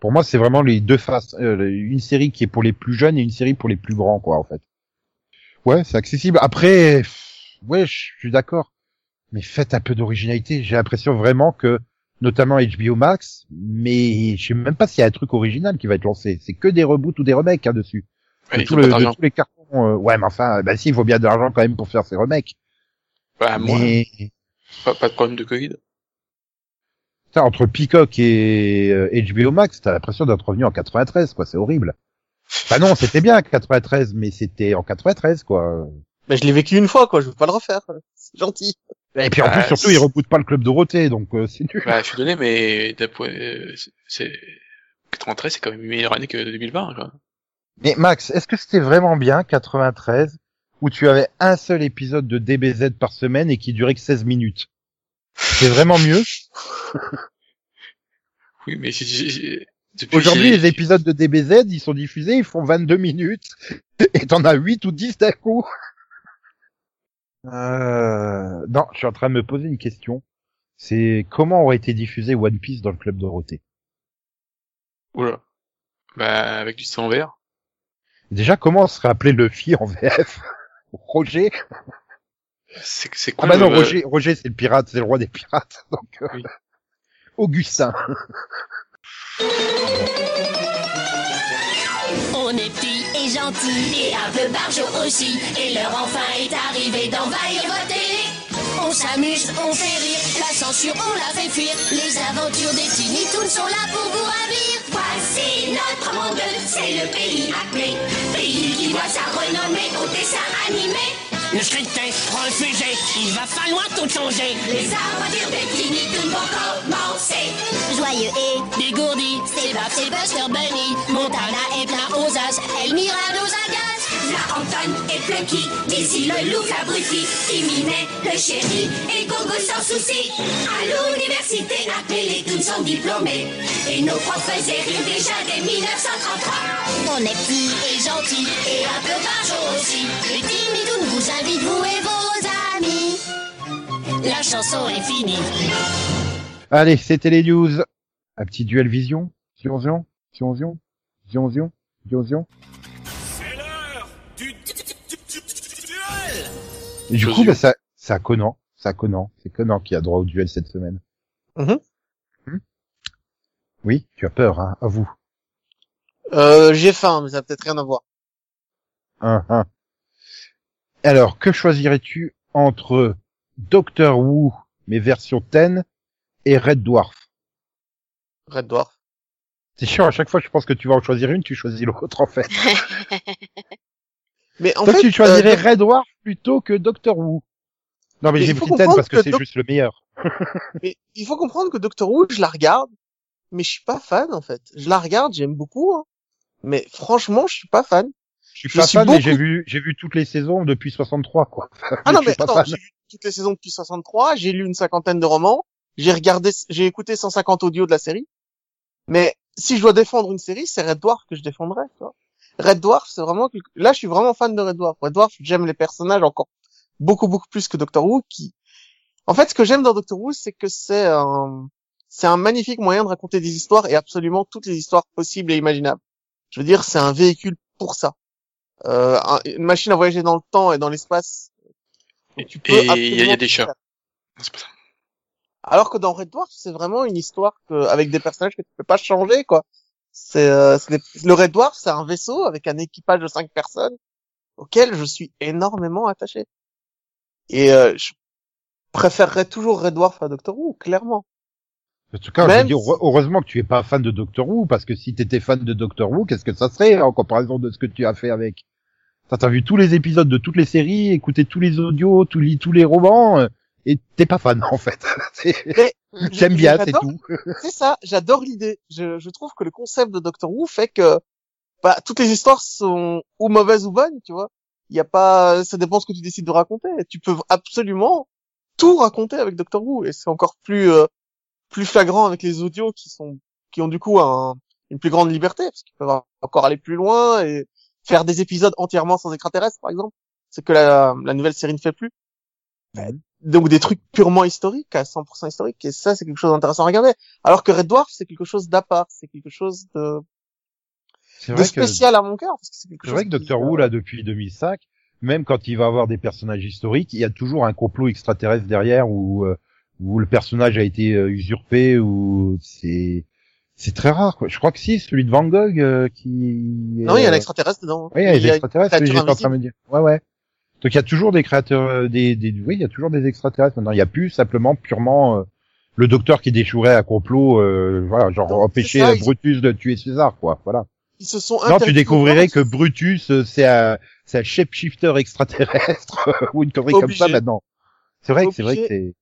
Pour moi, c'est vraiment les deux faces. euh, une série qui est pour les plus jeunes et une série pour les plus grands, quoi, en fait. Ouais, c'est accessible. Après, ouais, je suis d'accord. Mais faites un peu d'originalité. J'ai l'impression vraiment que, notamment HBO Max, mais je sais même pas s'il y a un truc original qui va être lancé. C'est que des reboots ou des remakes hein, dessus.
ouais,
de, tout le- tous les cartons. euh, ouais, mais enfin, bah si, il faut bien de l'argent quand même pour faire ces remakes.
Bah, moi,
mais
pas, pas de problème de Covid.
Putain, entre Peacock et euh, HBO Max, t'as l'impression d'être revenu en 93, quoi. C'est horrible. Bah non, c'était bien 93, mais c'était en 93, quoi.
Mais je l'ai vécu une fois, quoi. Je veux pas le refaire. C'est gentil.
Et puis en
Bah,
plus, surtout, ils rebootent pas le club Dorothée, donc euh, c'est nul.
Bah, je suis donné, mais euh, c'est 93, c'est quand même une meilleure année que 2020. Quoi.
Mais Max, est-ce que c'était vraiment bien 93 où tu avais un seul épisode de DBZ par semaine et qui durait que 16 minutes? C'est vraiment mieux
Oui, mais j'ai- j'ai- j'ai- depuis
Aujourd'hui,
j'ai-
les épisodes de DBZ, ils sont diffusés, ils font 22 minutes [laughs] et t'en as 8 ou 10 d'un coup. [laughs] Euh... Non, je suis en train de me poser une question. C'est comment aurait été diffusé One Piece dans le club Dorothée?
Oula. Bah, avec du sang vert.
Déjà, comment on serait appelé Luffy en [laughs] VF Roger?
C'est
Ah
con.
bah non,
euh,
Roger, Roger c'est le pirate, c'est le roi des pirates. [laughs] Donc, euh,
Oui.
Augustin.
On est petits et gentils et un peu barjots aussi. Et l'heure enfin est arrivée d'envahir votre télé. On s'amuse, on fait rire, la censure on la fait fuir. Les aventures des Tiny Toons sont là pour vous ravir. Voici notre monde, c'est le pays appelé. Pays qui voit sa renommée au dessin animé.
Le scripté, refusé, il va falloir tout changer.
Les aventures des Tiny Toons vont commencer. Joyeux et dégourdi, c'est Bob, c'est Buster Bunny. Montana est plein aux as, Elmira nous agace. Anton et Plucky, Dizzy le loup abruti, Timinet, le chéri et Gogo sans souci. À l'université, appelés, tous sont diplômés. Et nos profs faisaient déjà dès 1933. On est petits et gentils et un peu barjots aussi. Les Tiny Toons vous invitent, vous et vos amis. La chanson est finie.
Allez, c'était les news. Un petit duel vision. Zion, zion, zion, zion, zion, zion, Et du coup, bah, ça, c'est à Conan. C'est à Conan. C'est Conan qui a droit au duel cette semaine.
Mhm.
Hmm oui, tu as peur, hein, à vous.
Euh, j'ai faim, mais ça a peut-être rien à voir.
Hein, hein. Alors, que choisirais-tu entre Doctor Who, mais version 10, et Red Dwarf?
Red Dwarf.
C'est chiant, à chaque fois je pense que tu vas en choisir une, tu choisis l'autre en fait. [laughs]
Mais en
Toi
fait,
tu choisirais
euh,
Red Dwarf plutôt que Doctor Who. Non mais
Mais
j'ai
il faut
pris 10
comprendre
parce que,
que
c'est juste le meilleur. [laughs]
mais il faut comprendre que Doctor Who, je la regarde, mais je suis pas fan en fait. Je la regarde, j'aime beaucoup, hein. mais franchement, je suis pas fan.
Je suis
Je
pas
suis
fan, mais j'ai vu, j'ai vu toutes les saisons depuis 63 quoi. [laughs]
Ah non, mais attends, j'ai vu toutes les saisons depuis 63, j'ai lu une cinquantaine de romans, j'ai regardé, j'ai écouté 150 audios de la série. Mais si je dois défendre une série, c'est Red Dwarf que je défendrais. Tu vois. Red Dwarf, c'est vraiment là, je suis vraiment fan de Red Dwarf. Red Dwarf, j'aime les personnages encore beaucoup beaucoup plus que Doctor Who. Qui, en fait, ce que j'aime dans Doctor Who, c'est que c'est un, c'est un magnifique moyen de raconter des histoires et absolument toutes les histoires possibles et imaginables. Je veux dire, c'est un véhicule pour ça. Euh, un- une machine à voyager dans le temps et dans l'espace.
Et
Tu peux
et il y, a- y des chats. pas ça.
Alors que dans Red Dwarf, c'est vraiment une histoire que, avec des personnages que tu peux pas changer, quoi. C'est, euh, le Red Dwarf, c'est un vaisseau avec un équipage de cinq personnes auquel je suis énormément attaché. Et euh, je préférerais toujours Red Dwarf à Doctor Who, clairement.
En tout cas, je veux dire, heureusement que tu es pas fan de Doctor Who, parce que si t'étais fan de Doctor Who, qu'est-ce que ça serait en comparaison de ce que tu as fait avec? T'as t'as vu tous les épisodes de toutes les séries, écouté tous les audios, tous les, tous les romans, euh, et t'es pas fan en fait. [laughs] C'est- [laughs] J'aime bien, c'est tout. [laughs]
C'est ça, j'adore l'idée. Je, je trouve que le concept de Doctor Who fait que bah, toutes les histoires sont ou mauvaises ou bonnes, tu vois. Il y a pas, ça dépend ce que tu décides de raconter. Tu peux absolument tout raconter avec Doctor Who et c'est encore plus euh, plus flagrant avec les audios qui sont qui ont du coup un, une plus grande liberté parce qu'ils peuvent encore aller plus loin et faire des épisodes entièrement sans extraterrestres par exemple, ce que la, la nouvelle série ne fait plus. Donc des trucs purement historiques, à 100% historiques, et ça c'est quelque chose d'intéressant à regarder. Alors que Red Dwarf c'est quelque chose d'à part, c'est quelque chose de, de
que,
spécial à mon cœur. Que c'est
vrai que Doctor
euh,
Who, là, depuis 2005, même quand il va avoir des personnages historiques, il y a toujours un complot extraterrestre derrière où, euh, où le personnage a été euh, usurpé ou c'est, c'est très rare, quoi. Je crois que si, celui de Van Gogh, euh, qui...
Non, il y a un extraterrestre dedans.
Oui, il y a extraterrestres, oui,
créature
j'étais en train de me dire. Ouais, ouais. Donc il y a toujours des créateurs, euh, des, des, oui, il y a toujours des extraterrestres maintenant. Il y a plus simplement purement euh, le docteur qui déchourait un complot, euh, voilà, genre empêcher
ça,
euh,
ils-
Brutus de tuer César, quoi. Voilà.
Ils se sont
Non, tu découvrirais que Brutus, euh, c'est un, c'est un shapeshifter extraterrestre [laughs] ou une connerie comme ça maintenant. C'est vrai que c'est vrai que c'est.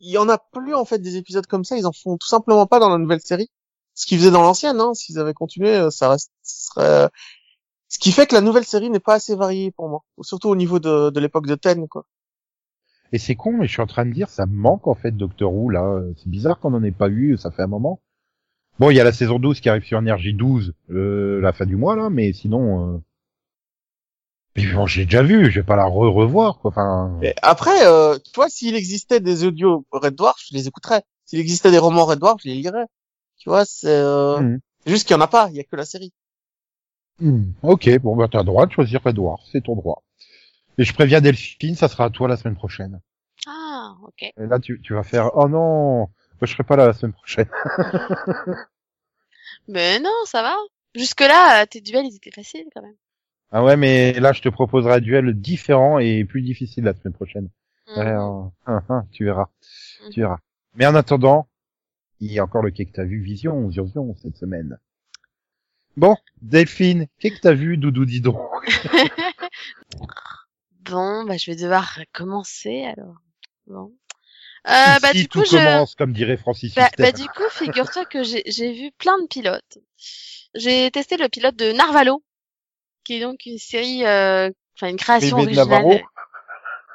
il y en a plus en fait des épisodes comme ça. Ils en font tout simplement pas dans la nouvelle série. Ce qu'ils faisaient dans l'ancienne, hein, s'ils avaient continué, ça reste, ce serait. Ce qui fait que la nouvelle série n'est pas assez variée pour moi, surtout au niveau de, de l'époque de Ten, quoi.
Et c'est con, mais je suis en train de dire, ça manque en fait Doctor Who là. C'est bizarre qu'on en ait pas eu, ça fait un moment. Bon, il y a la saison 12 qui arrive sur Énergie 12, euh, la fin du mois là, mais sinon. Euh... Mais bon, j'ai déjà vu, je vais pas la re-revoir quoi. Enfin.
Et après, euh, tu vois, s'il existait des audios Red Dwarf, je les écouterais. S'il existait des romans Red Dwarf, je les lirais. Tu vois, c'est euh, c'est juste qu'il y en a pas. Il y a que la série.
Hmm, Ok, bon bah t'as le droit de choisir Edouard, c'est ton droit. Et je préviens Delphine, ça sera à toi la semaine prochaine.
Ah, ok.
Et là tu, tu vas faire oh non, moi, je serai pas là la semaine prochaine.
Mais [laughs] non, ça va. Jusque-là, tes duels, ils étaient faciles quand même.
Ah ouais, mais là je te proposerai un duel différent et plus difficile la semaine prochaine.
Mhm.
Hein, hein, hein, tu verras,
Mhm.
tu verras. Mais en attendant, il y a encore le quai que t'as vu Vision, Vision cette semaine. Bon, Delphine, qu'est-ce que t'as vu, Doudou Didon [laughs]
Bon, bah, je vais devoir commencer alors. Bon. Euh, bah,
Ici,
du
tout
coup, je...
commence, comme dirait Francis
Bah, bah, du coup, figure-toi que j'ai vu plein de pilotes. J'ai testé le pilote de Narvalo, qui est donc une série, euh, enfin une création
Bébé
originale.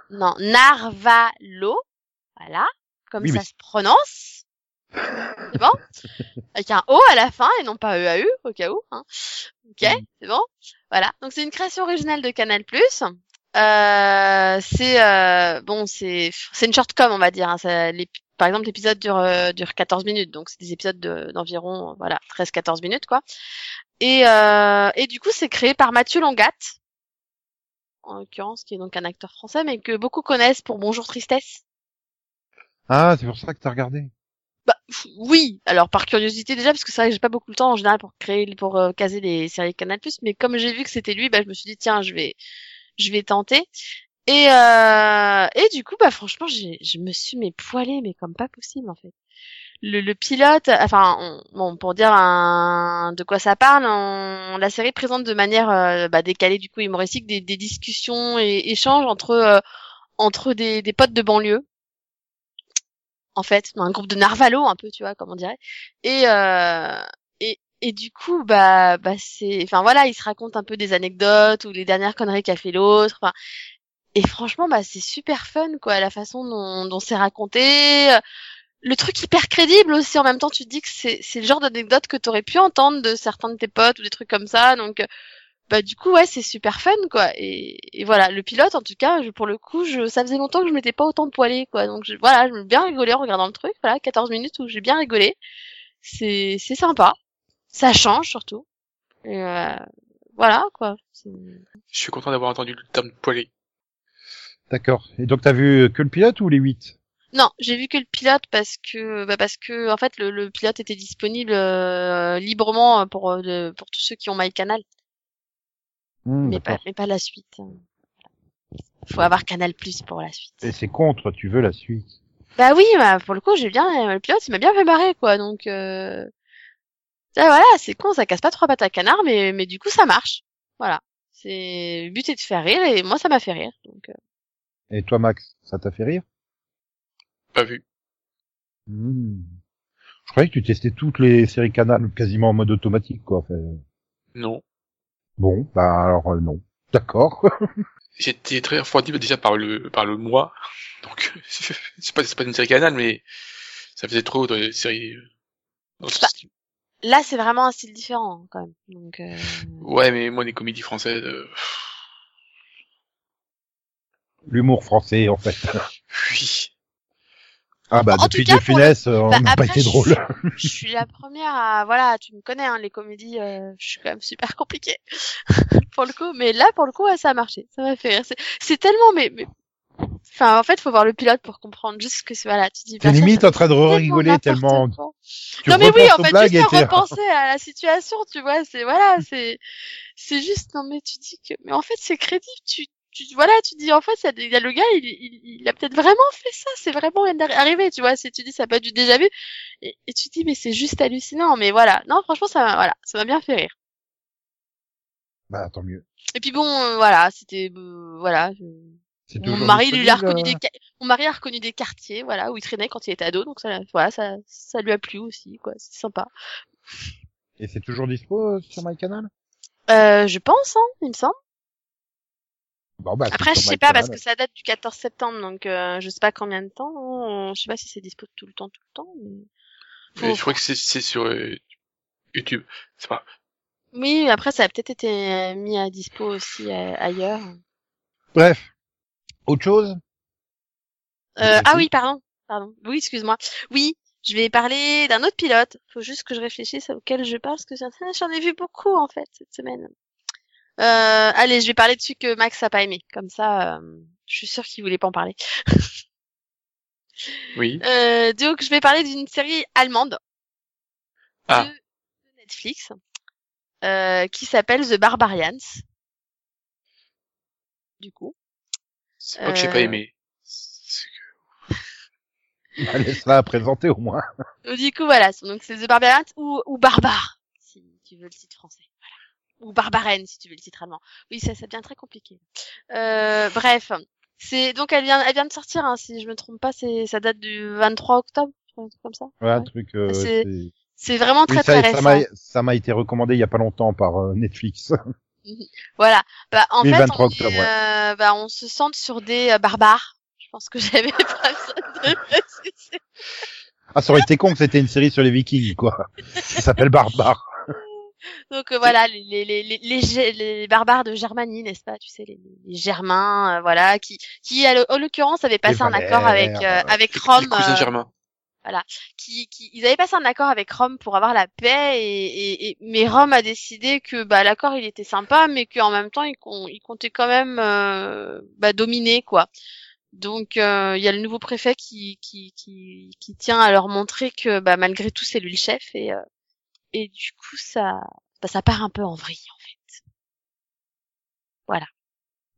Non, Narvalo, voilà, comme
Oui,
ça
mais-
se prononce. C'est bon? Avec un O à la fin et non pas EAU, au cas où. Hein. Ok,
Mm.
c'est bon Voilà, donc c'est une création originale de Canal+. Euh, c'est euh, bon, c'est c'est une shortcom, on va dire. Hein. Ça, par exemple, l'épisode dure euh, dure 14 minutes, donc c'est des épisodes de- d'environ voilà 13-14 minutes quoi. Et euh, et du coup, c'est créé par Mathieu Longat, en l'occurrence, qui est donc un acteur français, mais que beaucoup connaissent pour Bonjour Tristesse.
Ah, c'est pour ça que t'as regardé.
Oui, alors par curiosité déjà parce que c'est vrai que j'ai pas beaucoup de temps en général pour créer pour euh, caser les séries Canal+, mais comme j'ai vu que c'était lui, bah je me suis dit tiens, je vais je vais tenter. Et euh, et du coup bah franchement, je me suis mais poilée mais comme pas possible en fait. Le, le pilote, enfin on- bon pour dire un, de quoi ça parle, on- la série présente de manière euh, bah, décalée du coup humoristique des, des discussions et échanges entre euh, entre des, des potes de banlieue en fait, un groupe de narvalo un peu, tu vois, comme on dirait. Et euh, et et du coup, bah bah c'est, enfin voilà, il se raconte un peu des anecdotes ou les dernières conneries qu'a fait l'autre. Enfin, et franchement, bah c'est super fun quoi, la façon dont, dont c'est raconté. Le truc hyper crédible aussi. En même temps, tu te dis que c'est c'est le genre d'anecdote que t'aurais pu entendre de certains de tes potes ou des trucs comme ça. Donc bah du coup ouais c'est super fun quoi. Et, et voilà le pilote en tout cas je, pour le coup je ça faisait longtemps que je m'étais pas autant poilé quoi. Donc je, voilà je me bien rigolé en regardant le truc voilà 14 minutes où j'ai bien rigolé. C'est c'est sympa. Ça change surtout. Et euh, voilà quoi.
Je suis content d'avoir entendu le terme poilé.
D'accord. Et donc t'as vu que le pilote ou les 8
non j'ai vu que le pilote parce que bah parce que en fait le, le pilote était disponible euh, librement pour euh, pour tous ceux qui ont MyCanal
Hmm,
mais pas mais pas la suite faut avoir Canal Plus pour la suite
Et c'est contre, tu veux la suite.
Bah oui, bah, pour le coup, j'ai bien le pilote, il m'a bien fait marrer quoi. Donc euh... ça, voilà, c'est con, ça casse pas trois pattes à canard, mais mais du coup ça marche. Voilà, c'est le but est de faire rire et moi ça m'a fait rire. Donc euh,
Et toi Max, ça t'a fait rire?
Pas vu.
Hmm. Je croyais que tu testais toutes les séries Canal quasiment en mode automatique quoi. Enfin,
Non.
Bon, bah alors euh, non. D'accord. [laughs]
J'étais très refroidi déjà par le par le mois. Donc [laughs] c'est pas c'est pas une série canal mais ça faisait trop de séries euh,
Bah. là, c'est vraiment un style différent quand même. Donc euh...
Ouais, mais moi les comédies françaises euh,
L'humour français en fait. [laughs]
oui.
Ah bah
En
depuis
cas,
Funès, euh, on
Bah,
n'a [laughs] pas été drôle.
je suis la première à voilà, tu me connais hein, les comédies, euh, je suis quand même super compliquée [laughs] pour le coup. Mais là, pour le coup, ouais, ça a marché, ça m'a fait rire. C'est- tellement mais mais Enfin, en fait, faut voir le pilote pour comprendre juste que c'est voilà, tu dis.
T'es
bah,
limite en train de
tellement
rigoler tellement. Tu
non mais oui, en fait, juste à [laughs] repenser à la situation, tu vois, c'est voilà, c'est c'est juste non mais tu dis que mais en fait c'est crédible, tu tu voilà, tu dis en fait il y a, le gars, il, il, il a peut-être vraiment fait ça, c'est vraiment arrivé, tu vois, si tu dis ça a pas du déjà vu et, et tu dis mais c'est juste hallucinant, mais voilà, non franchement ça m'a voilà, ça m'a bien fait rire.
Bah tant mieux.
Et puis bon, euh, voilà, c'était euh, voilà, je- mon mari lui a reconnu
euh,
des mon mari a reconnu des quartiers, voilà, où il traînait quand il était ado, donc ça voilà, ça ça lui a plu aussi quoi, c'est sympa.
Et c'est toujours dispo euh, sur MyCanal?
Euh, je pense, hein, il me semble.
Bon bah.
Après, je sais pas parce que ça date du 14 septembre, donc euh, je sais pas combien de temps. hein. Je sais pas si c'est dispo tout le temps, tout le temps. Mais...
Je crois que c'est c'est sur euh, YouTube. C'est pas.
Oui, après ça a peut-être été euh, mis à dispo aussi euh, ailleurs.
Bref. Autre chose?
Euh, ah oui, pardon, pardon. Oui, excuse-moi. Oui, je vais parler d'un autre pilote. Faut juste que je réfléchisse auquel je parle parce que [laughs] j'en ai vu beaucoup en fait cette semaine. Euh, allez, je vais parler de celui que Max a pas aimé. Comme ça, euh, je suis sûre qu'il voulait pas en parler. [laughs]
Oui.
Euh, donc, je vais parler d'une série allemande
Ah.
de, Netflix euh, qui s'appelle The Barbarians. Du coup,
C'est pas que j'ai pas aimé. C'est que-
Bah, Laisse-la présenter au moins.
Du coup, voilà. Donc, c'est The Barbarians ou, ou Barbare, si tu veux le titre français. Ou Barbaren, si tu veux le titre allemand. Oui, ça, ça devient très compliqué. Euh, bref. C'est, donc, elle vient, elle vient de sortir, hein, si je me trompe pas, c'est, ça date du 23 octobre, un truc comme ça.
Ouais, un truc. euh,
C'est vraiment
Oui,
très,
ça,
très
ça
récent.
m'a ça m'a été recommandé il y a pas longtemps par euh, Netflix.
Voilà. Bah, en
Oui,
fait,
23
on, est,
octobre, ouais.
euh, bah, on se sente sur des euh, barbares. Je pense que [laughs] j'avais pas besoin de préciser.
Ah, ça aurait été con que c'était une série sur les Vikings, quoi. Ça s'appelle Barbare.
Donc euh, voilà, les, les, les, les, les, barbares de Germanie, n'est-ce pas Tu sais, les, les Germains, euh, voilà, qui, qui en l'occurrence avaient passé un accord avec
Valères,
euh, avec
Les
Rome, euh,
germains.
qui, qui, ils avaient passé un accord avec Rome pour avoir la paix, et, et, et- mais Rome a décidé que bah l'accord il était sympa, mais qu'en même temps il, il comptait quand même euh, bah, dominer quoi. Donc euh, il y a le nouveau préfet qui, qui, qui, qui tient à leur montrer que bah, malgré tout c'est lui le chef et euh, et du coup ça bah, ça part un peu en vrille en fait.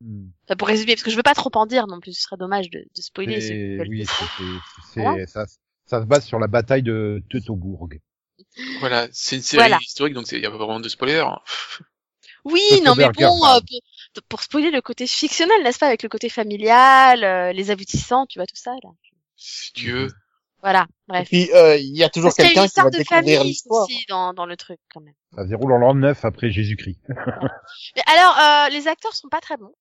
Hmm.
Enfin, pour résumer, parce que je veux pas trop en dire non plus, ce serait dommage de, de spoiler.
oui, c'est, c'est,
Voilà.
ça, ça se base sur la bataille de Teutobourg.
Voilà, c'est une série
Voilà.
historique, donc il y a pas vraiment de spoiler. [laughs]
Oui,
Sauf
non mais bon, euh, pour, pour spoiler le côté fictionnel, n'est-ce pas, avec le côté familial, euh, les aboutissants, tu vois tout ça là.
Si
Voilà,
Et
bref.
puis, euh, il y a toujours
Parce qu'il y a une
quelqu'un qui va
histoire de
découvrir
famille
l'histoire.
aussi dans, dans le truc quand même.
Ça se déroule en l'an 9 après Jésus-Christ. [laughs]
Mais alors, euh, les acteurs sont pas très bons.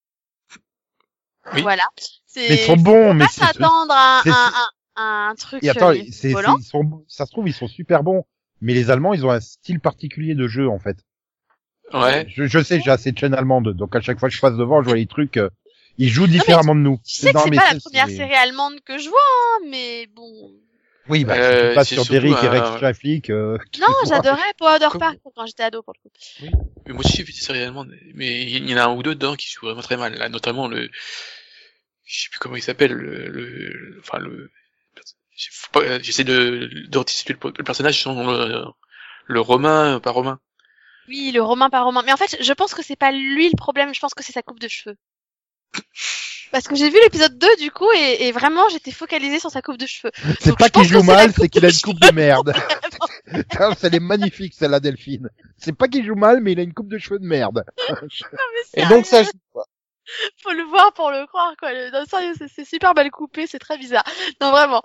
Oui.
Voilà. C'est
Mais ils sont bons, mais
pas
c'est
s'attendre à,
c'est-
un- un- à un truc
Et attends,
euh,
c'est, c'est- ils sont, ça se trouve, ils sont super bons. Mais les Allemands, ils ont un style particulier de jeu, en fait.
Ouais.
Je, je sais, j'ai assez de chaînes allemandes, donc à chaque fois que je passe devant, je vois les trucs, euh, ils jouent différemment de nous.
Tu sais que
Non,
c'est
mais
pas la première
c'est-
série allemande que je vois, hein, mais bon.
Oui, bah,
Euh, c'est
sur Derrick et Rex Traffic, euh, [laughs]
Non, j'adorais Powder
Comme-
Park quand j'étais ado, pour le coup.
Mais moi aussi j'ai vu des séries allemandes, mais il y en a un ou deux dedans qui jouent vraiment très mal. Là, notamment le, je sais plus comment il s'appelle, le, le, enfin le, pas- j'essaie de de restituer le, personnage son le, le romain, pas romain.
Oui, le romain par romain. Mais en fait, je pense que c'est pas lui le problème, je pense que c'est sa coupe de cheveux. [laughs] Parce que j'ai vu l'épisode 2 du coup et, et vraiment j'étais focalisée sur sa coupe de cheveux.
c'est pas qu'il joue mal, c'est qu'il a une coupe de merde. [laughs] [laughs] Elle est magnifique, celle-là, Delphine. C'est pas qu'il joue mal, mais il a une coupe de cheveux de merde. [laughs]
Et donc ça joue. quoi.
faut le voir pour le croire quoi. Non, sérieux, c'est- super mal coupé, c'est très bizarre. Non vraiment.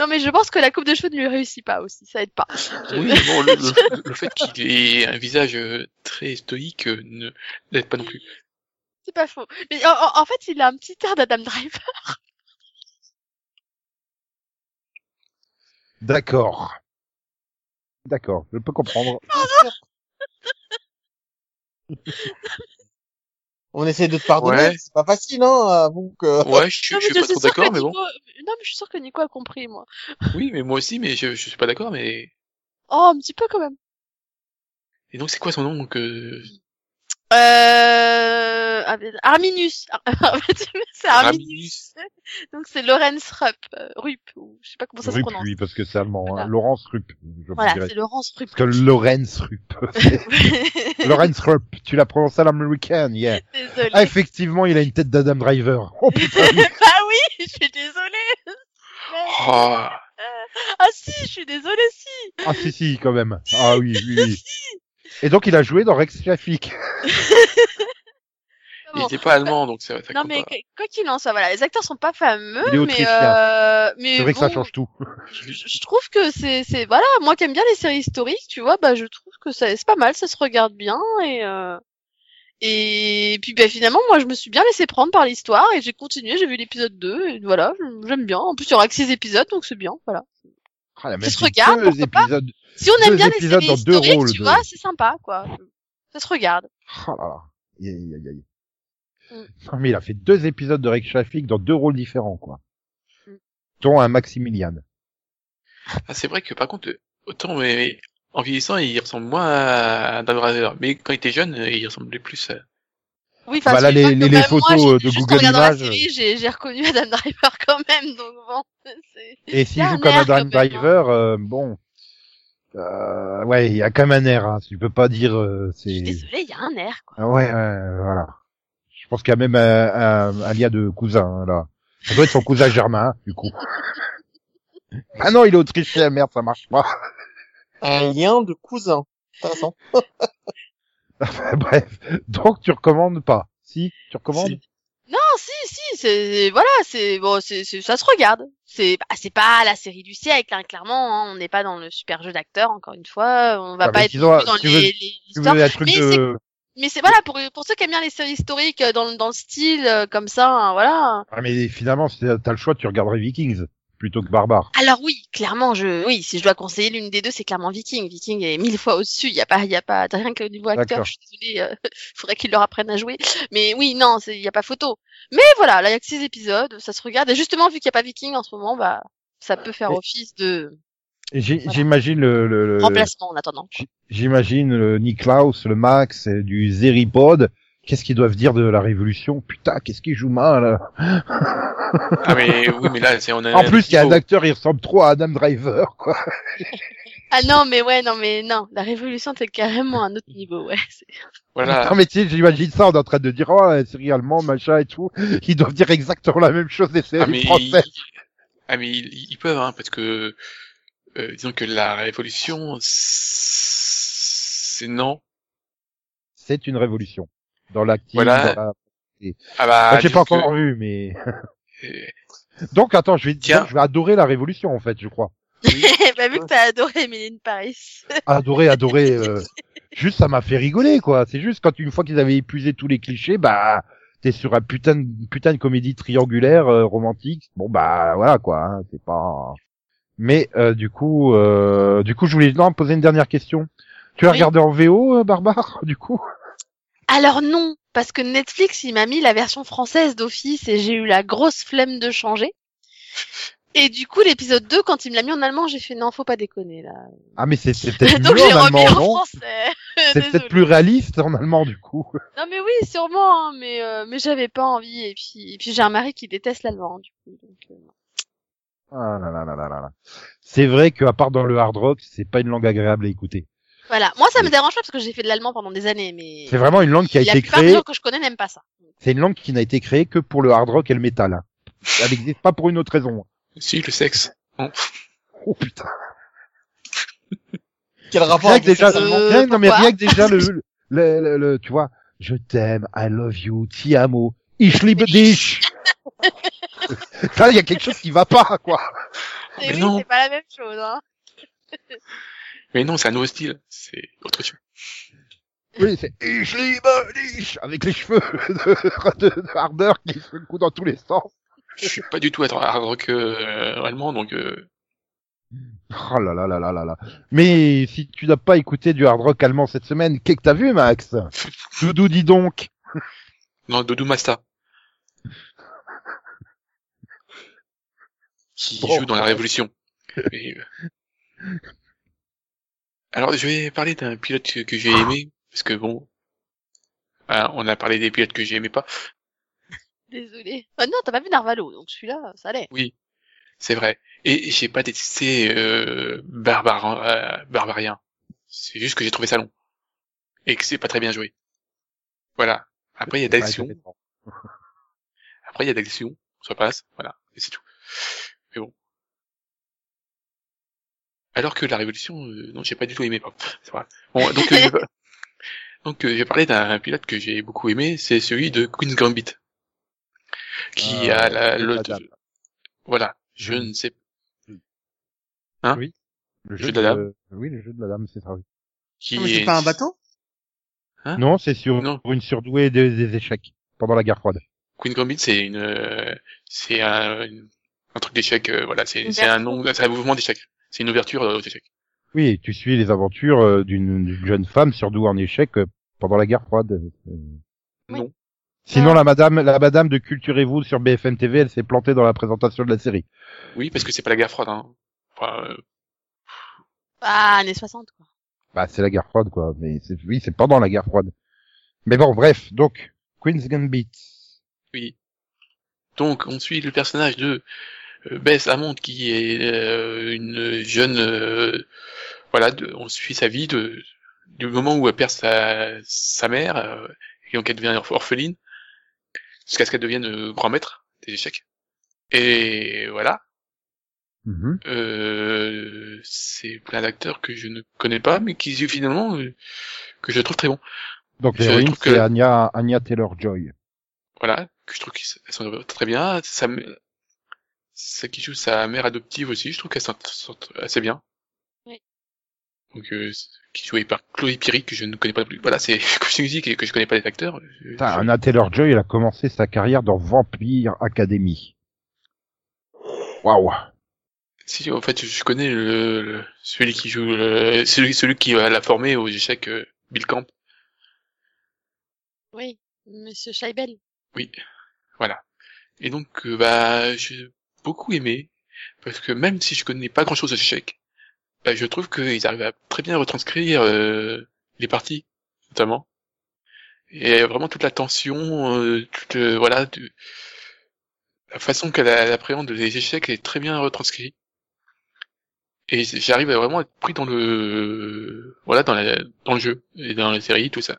Non mais je pense que la coupe de cheveux ne lui réussit pas aussi, ça aide pas. Je-
Oui, mais bon, le, le, le fait qu'il ait un visage euh, très stoïque euh, ne l'aide pas non plus.
C'est pas faux. Mais en, en- en fait, il a un petit air d'Adam Driver.
D'accord. D'accord, je peux comprendre.
On essaie de te pardonner,
Ouais.
c'est pas facile, hein.
Ouais, je,
Non,
je suis pas trop d'accord, mais bon.
Non mais je suis sûre que Nico a compris moi.
Oui, mais moi aussi, mais je, je suis pas d'accord, mais.
Oh un petit peu quand même.
Et donc c'est quoi son nom donc euh...
Euh... Arminus. [laughs] c'est Arminus.
Arminus.
Donc c'est Lorenz Rupp. euh, Rupp. Ou je sais pas comment ça se
Rupp,
prononce.
oui, parce que c'est allemand.
Voilà.
Hein. Laurence Rupp, je
Voilà, c'est Laurence Rupp.
Parce que Lorenz Rupp. [laughs] [laughs] Lorenz Rupp, tu l'as prononcé à l'américaine, yeah.
Désolée.
Ah, effectivement, il a une tête d'Adam Driver. Oh putain, oui.
ah oui, je suis désolée.
Oh,
Ah si, je suis désolée si.
Ah si, si, quand même. Ah oui, oui, oui. Et donc, il a joué dans Rex Traffic.
il
Bon.
était pas allemand, donc ça, ça
Non mais
pas.
quoi qu'il en soit, voilà, les acteurs sont pas fameux,
Il est
mais euh, mais
C'est vrai que ça change tout.
je, je trouve que c'est c'est voilà, moi qui aime bien les séries historiques, tu vois, bah je trouve que ça c'est pas mal, ça se regarde bien et euh, et puis bah finalement moi je me suis bien laissé prendre par l'histoire et j'ai continué, j'ai vu l'épisode 2 et voilà, j'aime bien. En plus il y aura que 6 épisodes donc c'est bien, voilà.
Ah,
Ça
même
se regarde,
deux
pourquoi pas
épisodes.
Si on aime
Deux
bien les
épisodes
séries
dans deux rôles
tu
de-
vois, c'est sympa quoi. Ça se regarde.
Oh là là. Aïe, aïe, aïe, aïe.
Mm.
Non, mais il a fait deux épisodes de Rex Traffic dans deux rôles différents, quoi.
Mm.
Dont un Maximilian.
Ah, c'est vrai que par contre, autant mais, en vieillissant, il ressemble moins à Dan Driver, mais quand il était jeune, il ressemblait plus à...
Oui, enfin,
Voilà
c'est
les- les- les photos,
moi, j'ai-
euh, de Google Images.
série, j'ai, reconnu Adam Driver [laughs] quand même, donc bon, c'est...
Et s'il joue
un
comme
air
Adam
même, hein.
Driver, euh, bon. Euh, ouais, il y a quand même un air, hein. Tu peux pas dire, euh,
Je suis
c'est,
désolée, il y a un air, quoi.
Ah ouais, ouais, voilà. Je pense qu'il y a même un, un, un lien de cousin, hein, là. Ça doit être son cousin germain, du coup. [laughs] ah non, il est autrichien, merde, ça marche pas.
Un lien de cousin. [laughs] [laughs]
Bref. Donc, tu recommandes pas. Si, tu recommandes?
Si.
Non, si, si, c'est, voilà, c'est, bon, c'est, ça se regarde. C'est, bah, c'est pas la série du siècle, hein, clairement, hein, on n'est pas dans le super jeu d'acteur, encore une fois, on va
Ah,
pas être
disons,
dans
tu
les,
veux-
les histoires. Mais
de...
Mais c'est, voilà, pour, pour ceux qui aiment bien les séries historiques, euh, dans, dans le style, euh, comme ça, hein, voilà.
Ah, mais finalement, si t'as le choix, tu regarderais Vikings plutôt que Barbare.
Alors oui, clairement, je, oui, si je dois conseiller l'une des deux, c'est clairement Viking. Viking est mille fois au-dessus. Il y a pas, il y a pas, rien que au niveau acteur. Je suis désolée, euh, [laughs] faudrait qu'il leur apprenne à jouer. Mais oui, non, il y a pas photo. Mais voilà, là, il y a que six épisodes, ça se regarde. Et justement, vu qu'il y a pas Viking en ce moment, bah, ça peut faire
Et-
office de Voilà.
J'imagine le,
remplacement en attendant.
j'imagine le Niklaus, le Max, du Zeripod. Qu'est-ce qu'ils doivent dire de la révolution? Putain, qu'est-ce qu'ils jouent mal.
Ah mais oui, mais là, c'est on a
En plus, il y a un acteur, il ressemble trop à Adam Driver, quoi.
Ah non, mais ouais, non, mais non, la révolution, c'est carrément un autre niveau, ouais.
Voilà.
Non mais tu sais, j'imagine ça, on est en train de dire, oh, la série allemande, machin et tout. Ils doivent dire exactement la même chose des
Ah
séries
mais,
françaises.
ah, mais ils, ils peuvent, hein, parce que euh, disons que la révolution, c'est non.
C'est une révolution. Dans l'actif,
Voilà.
dans la...
Ah bah,
j'ai pas
que-
encore vu, mais...
euh, [laughs]
Donc, attends, je vais, donc, je vais adorer la révolution, en fait, je crois. [laughs]
bah, vu que t'as adoré in Paris. [laughs]
Adorer, adorer, euh, juste, ça m'a fait rigoler, quoi. C'est juste quand une fois qu'ils avaient épuisé tous les clichés, bah, t'es sur un putain de, putain de comédie triangulaire euh, romantique. Bon bah voilà quoi, hein, c'est pas. Mais euh, du coup, euh, du coup, je voulais non, poser une dernière question. Tu as
Oui.
regardé en VO, euh, Barbare, du coup?
Alors non, parce que Netflix, il m'a mis la version française d'Office et j'ai eu la grosse flemme de changer. Et du coup, l'épisode 2, quand il me l'a mis en allemand, j'ai fait non, faut pas déconner là.
Ah mais c'est peut-être [laughs]
Donc
mieux en
remis
allemand,
en
non?
français.
C'est [laughs] peut-être plus réaliste en allemand du coup.
Non mais oui, sûrement, hein, mais euh, mais j'avais pas envie et puis et puis j'ai un mari qui déteste l'allemand du coup. Donc, euh.
Ah là là là là là là. C'est vrai qu'à part dans le hard rock, c'est pas une langue agréable à écouter.
Voilà, moi ça me dérange pas parce que j'ai fait de l'allemand pendant des années, mais
C'est vraiment une langue qui a
la
été
plupart des
créée.
gens que je connais n'aiment pas ça.
C'est une langue qui n'a été créée que pour le hard rock et le métal. hein. Elle n'existe pas pour une autre raison.
Si, le sexe.
Oh putain.
Quel rapport
Rien que
avec
déjà,
Euh,
non mais rien que déjà le, le, le, le- tu vois, je t'aime, I love you, ti amo, ich liebe dich. [laughs] Ça, il y a quelque chose qui va pas, quoi.
Et
mais
oui,
non.
c'est pas la même chose. Hein. [laughs]
Mais non, c'est un nouveau style. C'est autre chose.
Oui, c'est ich liebe dich avec les cheveux [laughs] de, de, de Harder qui se le coup dans tous les sens.
Je suis pas du tout hard rock euh, allemand, donc euh,
Oh là là là là là là. Mais si tu n'as pas écouté du hard rock allemand cette semaine, qu'est-ce que t'as vu, Max? [laughs] Doudou, dis donc.
non, Doudou Masta. Qui
Bon.
joue dans la Révolution. Euh, Alors, je vais parler d'un pilote que, que j'ai aimé, parce que bon, hein, on a parlé des pilotes que j'aimais pas.
Désolée. Ah non, t'as pas vu Narvalo, donc celui-là, ça allait.
Oui, c'est vrai. Et j'ai pas détesté euh, Barbar, euh, Barbarien. C'est juste que j'ai trouvé ça long. Et que c'est pas très bien joué. Voilà. Après, il y a d'action. Après, il y a d'action. Ça passe. Voilà. Et c'est tout. Mais bon. Alors que la Révolution, euh, non, j'ai pas du tout aimé. [laughs] vrai. Bon, donc, euh, je vais- [laughs] donc, euh, j'ai parlé d'un pilote que j'ai beaucoup aimé. C'est celui de Queen's Gambit. Qui
Ah,
a la,
c'est
le,
la dame.
voilà. Je ne sais
Le
Jeu de la
de- Oui, le jeu de la dame, c'est ça. oui.
qui
Non, mais
est
c'est pas un bateau?
Hein?
Non, c'est sur
Non.
une surdouée des, des échecs pendant la guerre froide.
Queen Gambit, c'est une, euh, c'est un, un truc d'échec. euh, voilà, c'est un nom, c'est un mouvement d'échec. C'est une ouverture euh, aux échecs.
Oui, tu suis les aventures euh, d'une d'une jeune femme surdouée en échec euh, pendant la guerre froide.
Oui.
Non.
Sinon, la madame, la madame de Culturez-vous sur BFM TV, elle s'est plantée dans la présentation de la série.
Oui, parce que c'est pas la guerre froide. Hein. Enfin, euh,
Ah, années 60, quoi.
Bah, c'est la guerre froide, quoi. Mais c'est, oui, c'est pendant la guerre froide. Mais bon, bref. Donc, Queen's Gambit.
oui. Donc, on suit le personnage de euh, Bess Hammond, qui est euh, une jeune, euh, voilà, de- on suit sa vie de du moment où elle perd sa, sa mère euh, et donc elle devient orph- orpheline jusqu'à ce qu'elle devienne euh, grand maître des échecs. Et voilà.
Mhm.
Euh, c'est plein d'acteurs que je ne connais pas, mais qui finalement euh, que je trouve très bons.
Donc, l'héroïne,
trouve que-
c'est Anya, Anya Taylor-Joy.
Voilà, que je trouve qu'ils sont très bien. Ça, ça qui joue sa mère adoptive aussi, je trouve qu'elle s'en sort assez bien.
Oui.
Donc, euh, qui jouée par Chloé Piri, que je ne connais pas plus. Voilà, c'est [laughs] que je musique et que je connais pas les acteurs. Je-
Putain,
je-
Anya Taylor-Joy, elle a commencé sa carrière dans Vampire Academy. Waouh.
Si, en fait, je connais le, le- celui qui joue, le- celui, celui qui l'a formé aux échecs, euh, Bill Camp.
Oui, Monsieur Scheibel.
Oui, voilà. Et donc, euh, bah, j'ai beaucoup aimé, parce que même si je connais pas grand-chose aux échecs, bah, je trouve qu'ils arrivent à très bien retranscrire euh, les parties, notamment. Et vraiment toute la tension, euh, toute, euh, voilà, de- la façon qu'elle elle appréhende les échecs est très bien retranscrite. Et j'arrive à vraiment être pris dans le, voilà, dans, la, dans le jeu et dans la série, tout ça.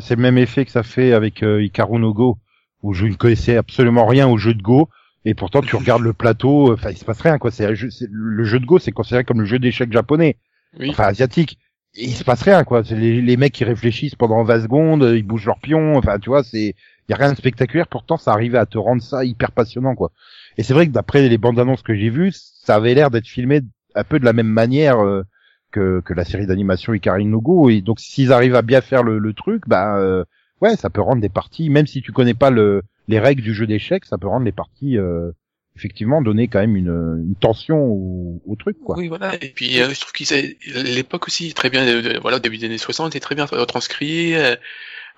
C'est le même effet que ça fait avec euh, Hikaru no Go, où je ne connaissais absolument rien au jeu de Go, et pourtant tu regardes le plateau, enfin il se passe rien quoi. C'est- le jeu de Go, c'est considéré comme le jeu d'échecs japonais,
Oui.
enfin asiatique. Et il se passe rien quoi. C'est les, les mecs qui réfléchissent pendant 20 secondes, ils bougent leurs pions, enfin tu vois, c'est y a rien de spectaculaire. Pourtant ça arrivait à te rendre ça hyper passionnant quoi. Et c'est vrai que d'après les bandes annonces que j'ai vues, ça avait l'air d'être filmé un peu de la même manière. euh, que, que la série d'animation Ikari no Go et donc s'ils arrivent à bien faire le, le truc bah euh, ouais, ça peut rendre des parties, même si tu connais pas le, les règles du jeu d'échecs, ça peut rendre les parties, euh, effectivement, donner quand même une, une tension au, au truc, quoi.
Oui, voilà. Et puis, euh, je trouve que l'époque aussi, très bien, euh, voilà, au début des années 60, est très bien retranscrit. euh,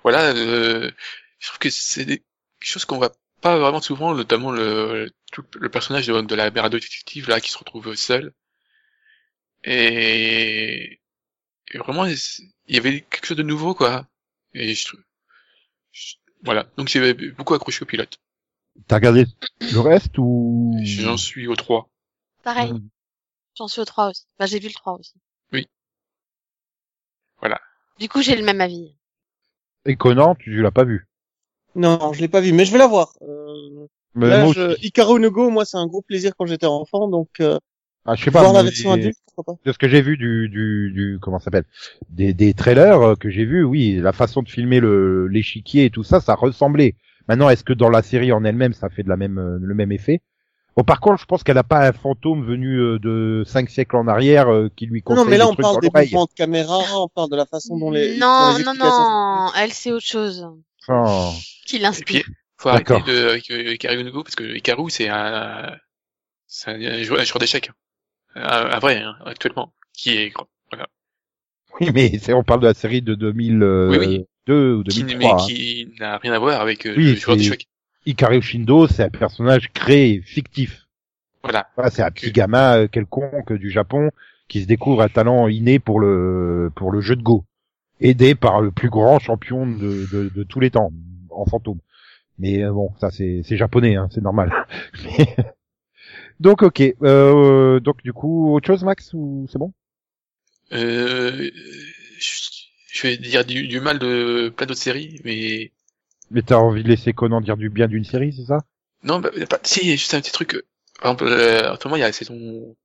voilà, euh, je trouve que c'est des choses qu'on voit pas vraiment souvent, notamment le, tout le personnage de, la mère détective, là, qui se retrouve seul. Et, et vraiment, il y avait quelque chose de nouveau, quoi. Et je, je- voilà. Donc, j'ai beaucoup accroché au pilote.
T'as regardé le reste ou?
J'en suis au 3.
Pareil, j'en suis au 3 aussi. Bah, j'ai vu le 3 aussi.
Oui. Voilà.
Du coup, j'ai le même avis.
Et Conan, tu l'as pas vu?
Non, je l'ai pas vu, mais je vais la voir. Euh,
Mais
là,
moi
je... Icaro no Go, moi, c'est un gros plaisir quand j'étais enfant, donc euh,
Ah, je sais pas.
voir la
mais-
version adulte, pourquoi pas.
de ce que j'ai vu du, du, du comment ça s'appelle? Des, des trailers euh, que j'ai vu oui la façon de filmer le l'échiquier et tout ça ça ressemblait maintenant est-ce que dans la série en elle-même ça fait de la même euh, le même effet? Bon par contre je pense qu'elle a pas un fantôme venu euh, de cinq siècles en arrière euh, qui lui
Non,
conseille
non, mais là, on parle des mouvements de caméra, on parle de la façon dont les.
non,
dont les
non, non, elle, c'est autre chose
Oh.
qui
Et
l'inspire.
puis, faut arrêter
D'accord.
de, avec euh, Ikaru parce que Ikaru, c'est un, c'est un joueur d'échecs. Un, un vrai, hein, actuellement. Qui est, voilà.
oui mais c'est on parle de la série de 2002
Oui, oui.
ou
Qui, mais
2003 hein.
qui n'a rien à voir avec euh,
Oui,
le joueur d'échecs.
Hikaru Shindo c'est un personnage créé fictif
Voilà.
Voilà, c'est un petit
Ok.
gamin euh, quelconque du Japon qui se découvre un talent inné pour le pour le jeu de Go, aidé par le plus grand champion de, de, de tous les temps en fantôme. Mais euh, bon, ça c'est c'est japonais, hein, c'est normal. [laughs] Mais- donc ok, euh, donc du coup autre chose Max ou c'est bon?
Euh, je, vais dire du, du mal de plein d'autres séries, mais
Mais t'as envie de laisser Conan dire du bien d'une série, c'est ça?
Non, bah, pas, si, juste un petit truc. euh, Par exemple, euh, en ce moment, il y a la saison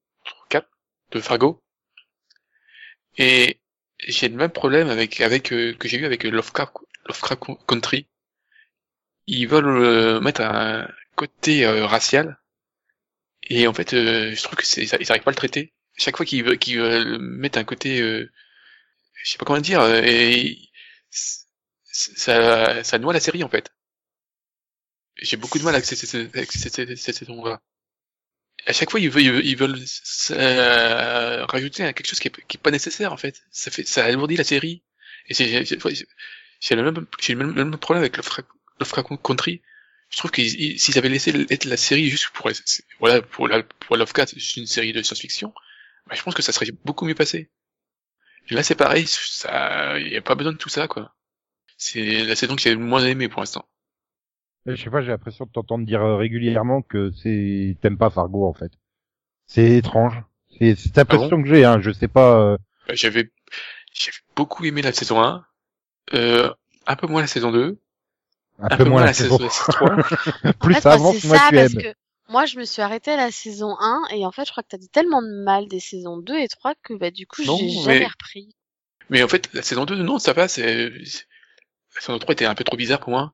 4 de Fargo. Et j'ai le même problème avec, avec, euh, que j'ai eu avec Lovecraft, Lovecraft Country. Ils veulent euh, mettre un côté euh, racial. Et en fait, euh, je trouve que c'est, ils arrivent pas à le traiter. Chaque fois qu'ils veulent, qu'ils veulent mettre un côté, euh, je sais pas comment dire, euh, et ça, ça noie la série en fait. J'ai beaucoup de mal avec cette, saison-là. À chaque fois, ils veulent, ils veulent, euh, rajouter quelque chose qui est, qui est pas nécessaire en fait. Ça fait, ça alourdit la série. Et c'est, j'ai- le même, j'ai le même, le problème avec Lovecraft Country. Je trouve que ils- s'ils avaient laissé être la série juste pour, voilà, pour la, pour Lovecraft, c'est juste une série de science-fiction, bah, je pense que ça serait beaucoup mieux passé. Et là, c'est pareil, ça, y a pas besoin de tout ça, quoi. C'est la saison que j'ai le moins aimé pour l'instant.
Je sais pas, j'ai l'impression de t'entendre dire euh, régulièrement que c'est t'aimes pas Fargo en fait. C'est étrange. C'est c'est l'impression que j'ai, hein. Je sais pas. euh,
Euh, J'avais, j'avais beaucoup aimé la saison 1, euh, un peu moins la saison 2,
un, peu moins la saison.
3. [laughs]
Plus ça
moi,
avance,
c'est
moins
ça,
tu
parce
aimes.
que moi, je me suis arrêtée à la saison 1 et en fait, je crois que t'as dit tellement de mal des saisons 2 et 3 que bah du coup, j'ai
mais-
jamais repris.
Mais en fait, la saison 2, non, ça va, c'est, la saison 3 était un peu trop bizarre pour moi.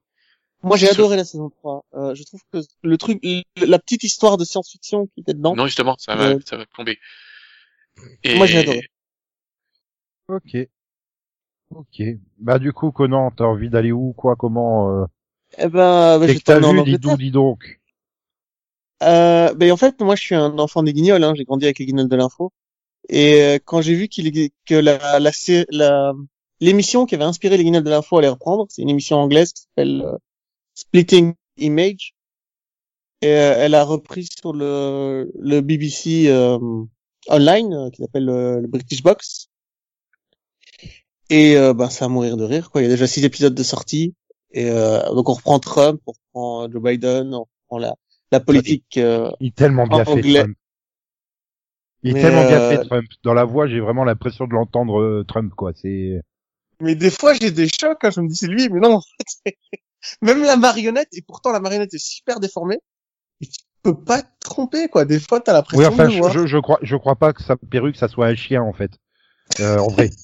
Moi, j'ai adoré la saison 3. Euh, je trouve que le truc, la petite histoire de science-fiction qui était dedans.
Non, justement, ça va,
Euh,
ça va tomber. Et...
Moi, j'ai adoré.
Ok. Ok. Bah du coup, Conan, t'as envie d'aller où, quoi, comment euh...
Eh ben, bah, je
t'as vu, dis donc, dis donc.
Euh, ben en fait, moi, je suis un enfant des Guignols. Hein, j'ai grandi avec les Guignols de l'info. Et euh, quand j'ai vu qu'il que la la la l'émission qui avait inspiré les Guignols de l'info allait reprendre, c'est une émission anglaise qui s'appelle euh, Splitting Image. Et euh, elle a repris sur le le BBC euh, online qui s'appelle le British Box. Et euh, ben ça à mourir de rire quoi. Il y a déjà six épisodes de sortie. Et euh, donc on reprend Trump, on reprend Joe Biden, on reprend la la politique. euh,
Il est tellement bien
En
fait. Trump. Il est
Mais,
tellement bien
euh,
fait, Trump. Dans la voix, j'ai vraiment l'impression de l'entendre, euh, Trump, quoi. C'est...
Mais des fois, j'ai des chocs, hein, je me dis c'est lui, mais non, en fait, c'est- [laughs] même la marionnette, et pourtant la marionnette est super déformée, et tu peux pas te tromper, quoi. Des fois, t'as l'impression
Oui, enfin,
de
je, je, je crois, je crois pas que sa perruque, ça soit un chien, en fait. Euh, en vrai. [laughs]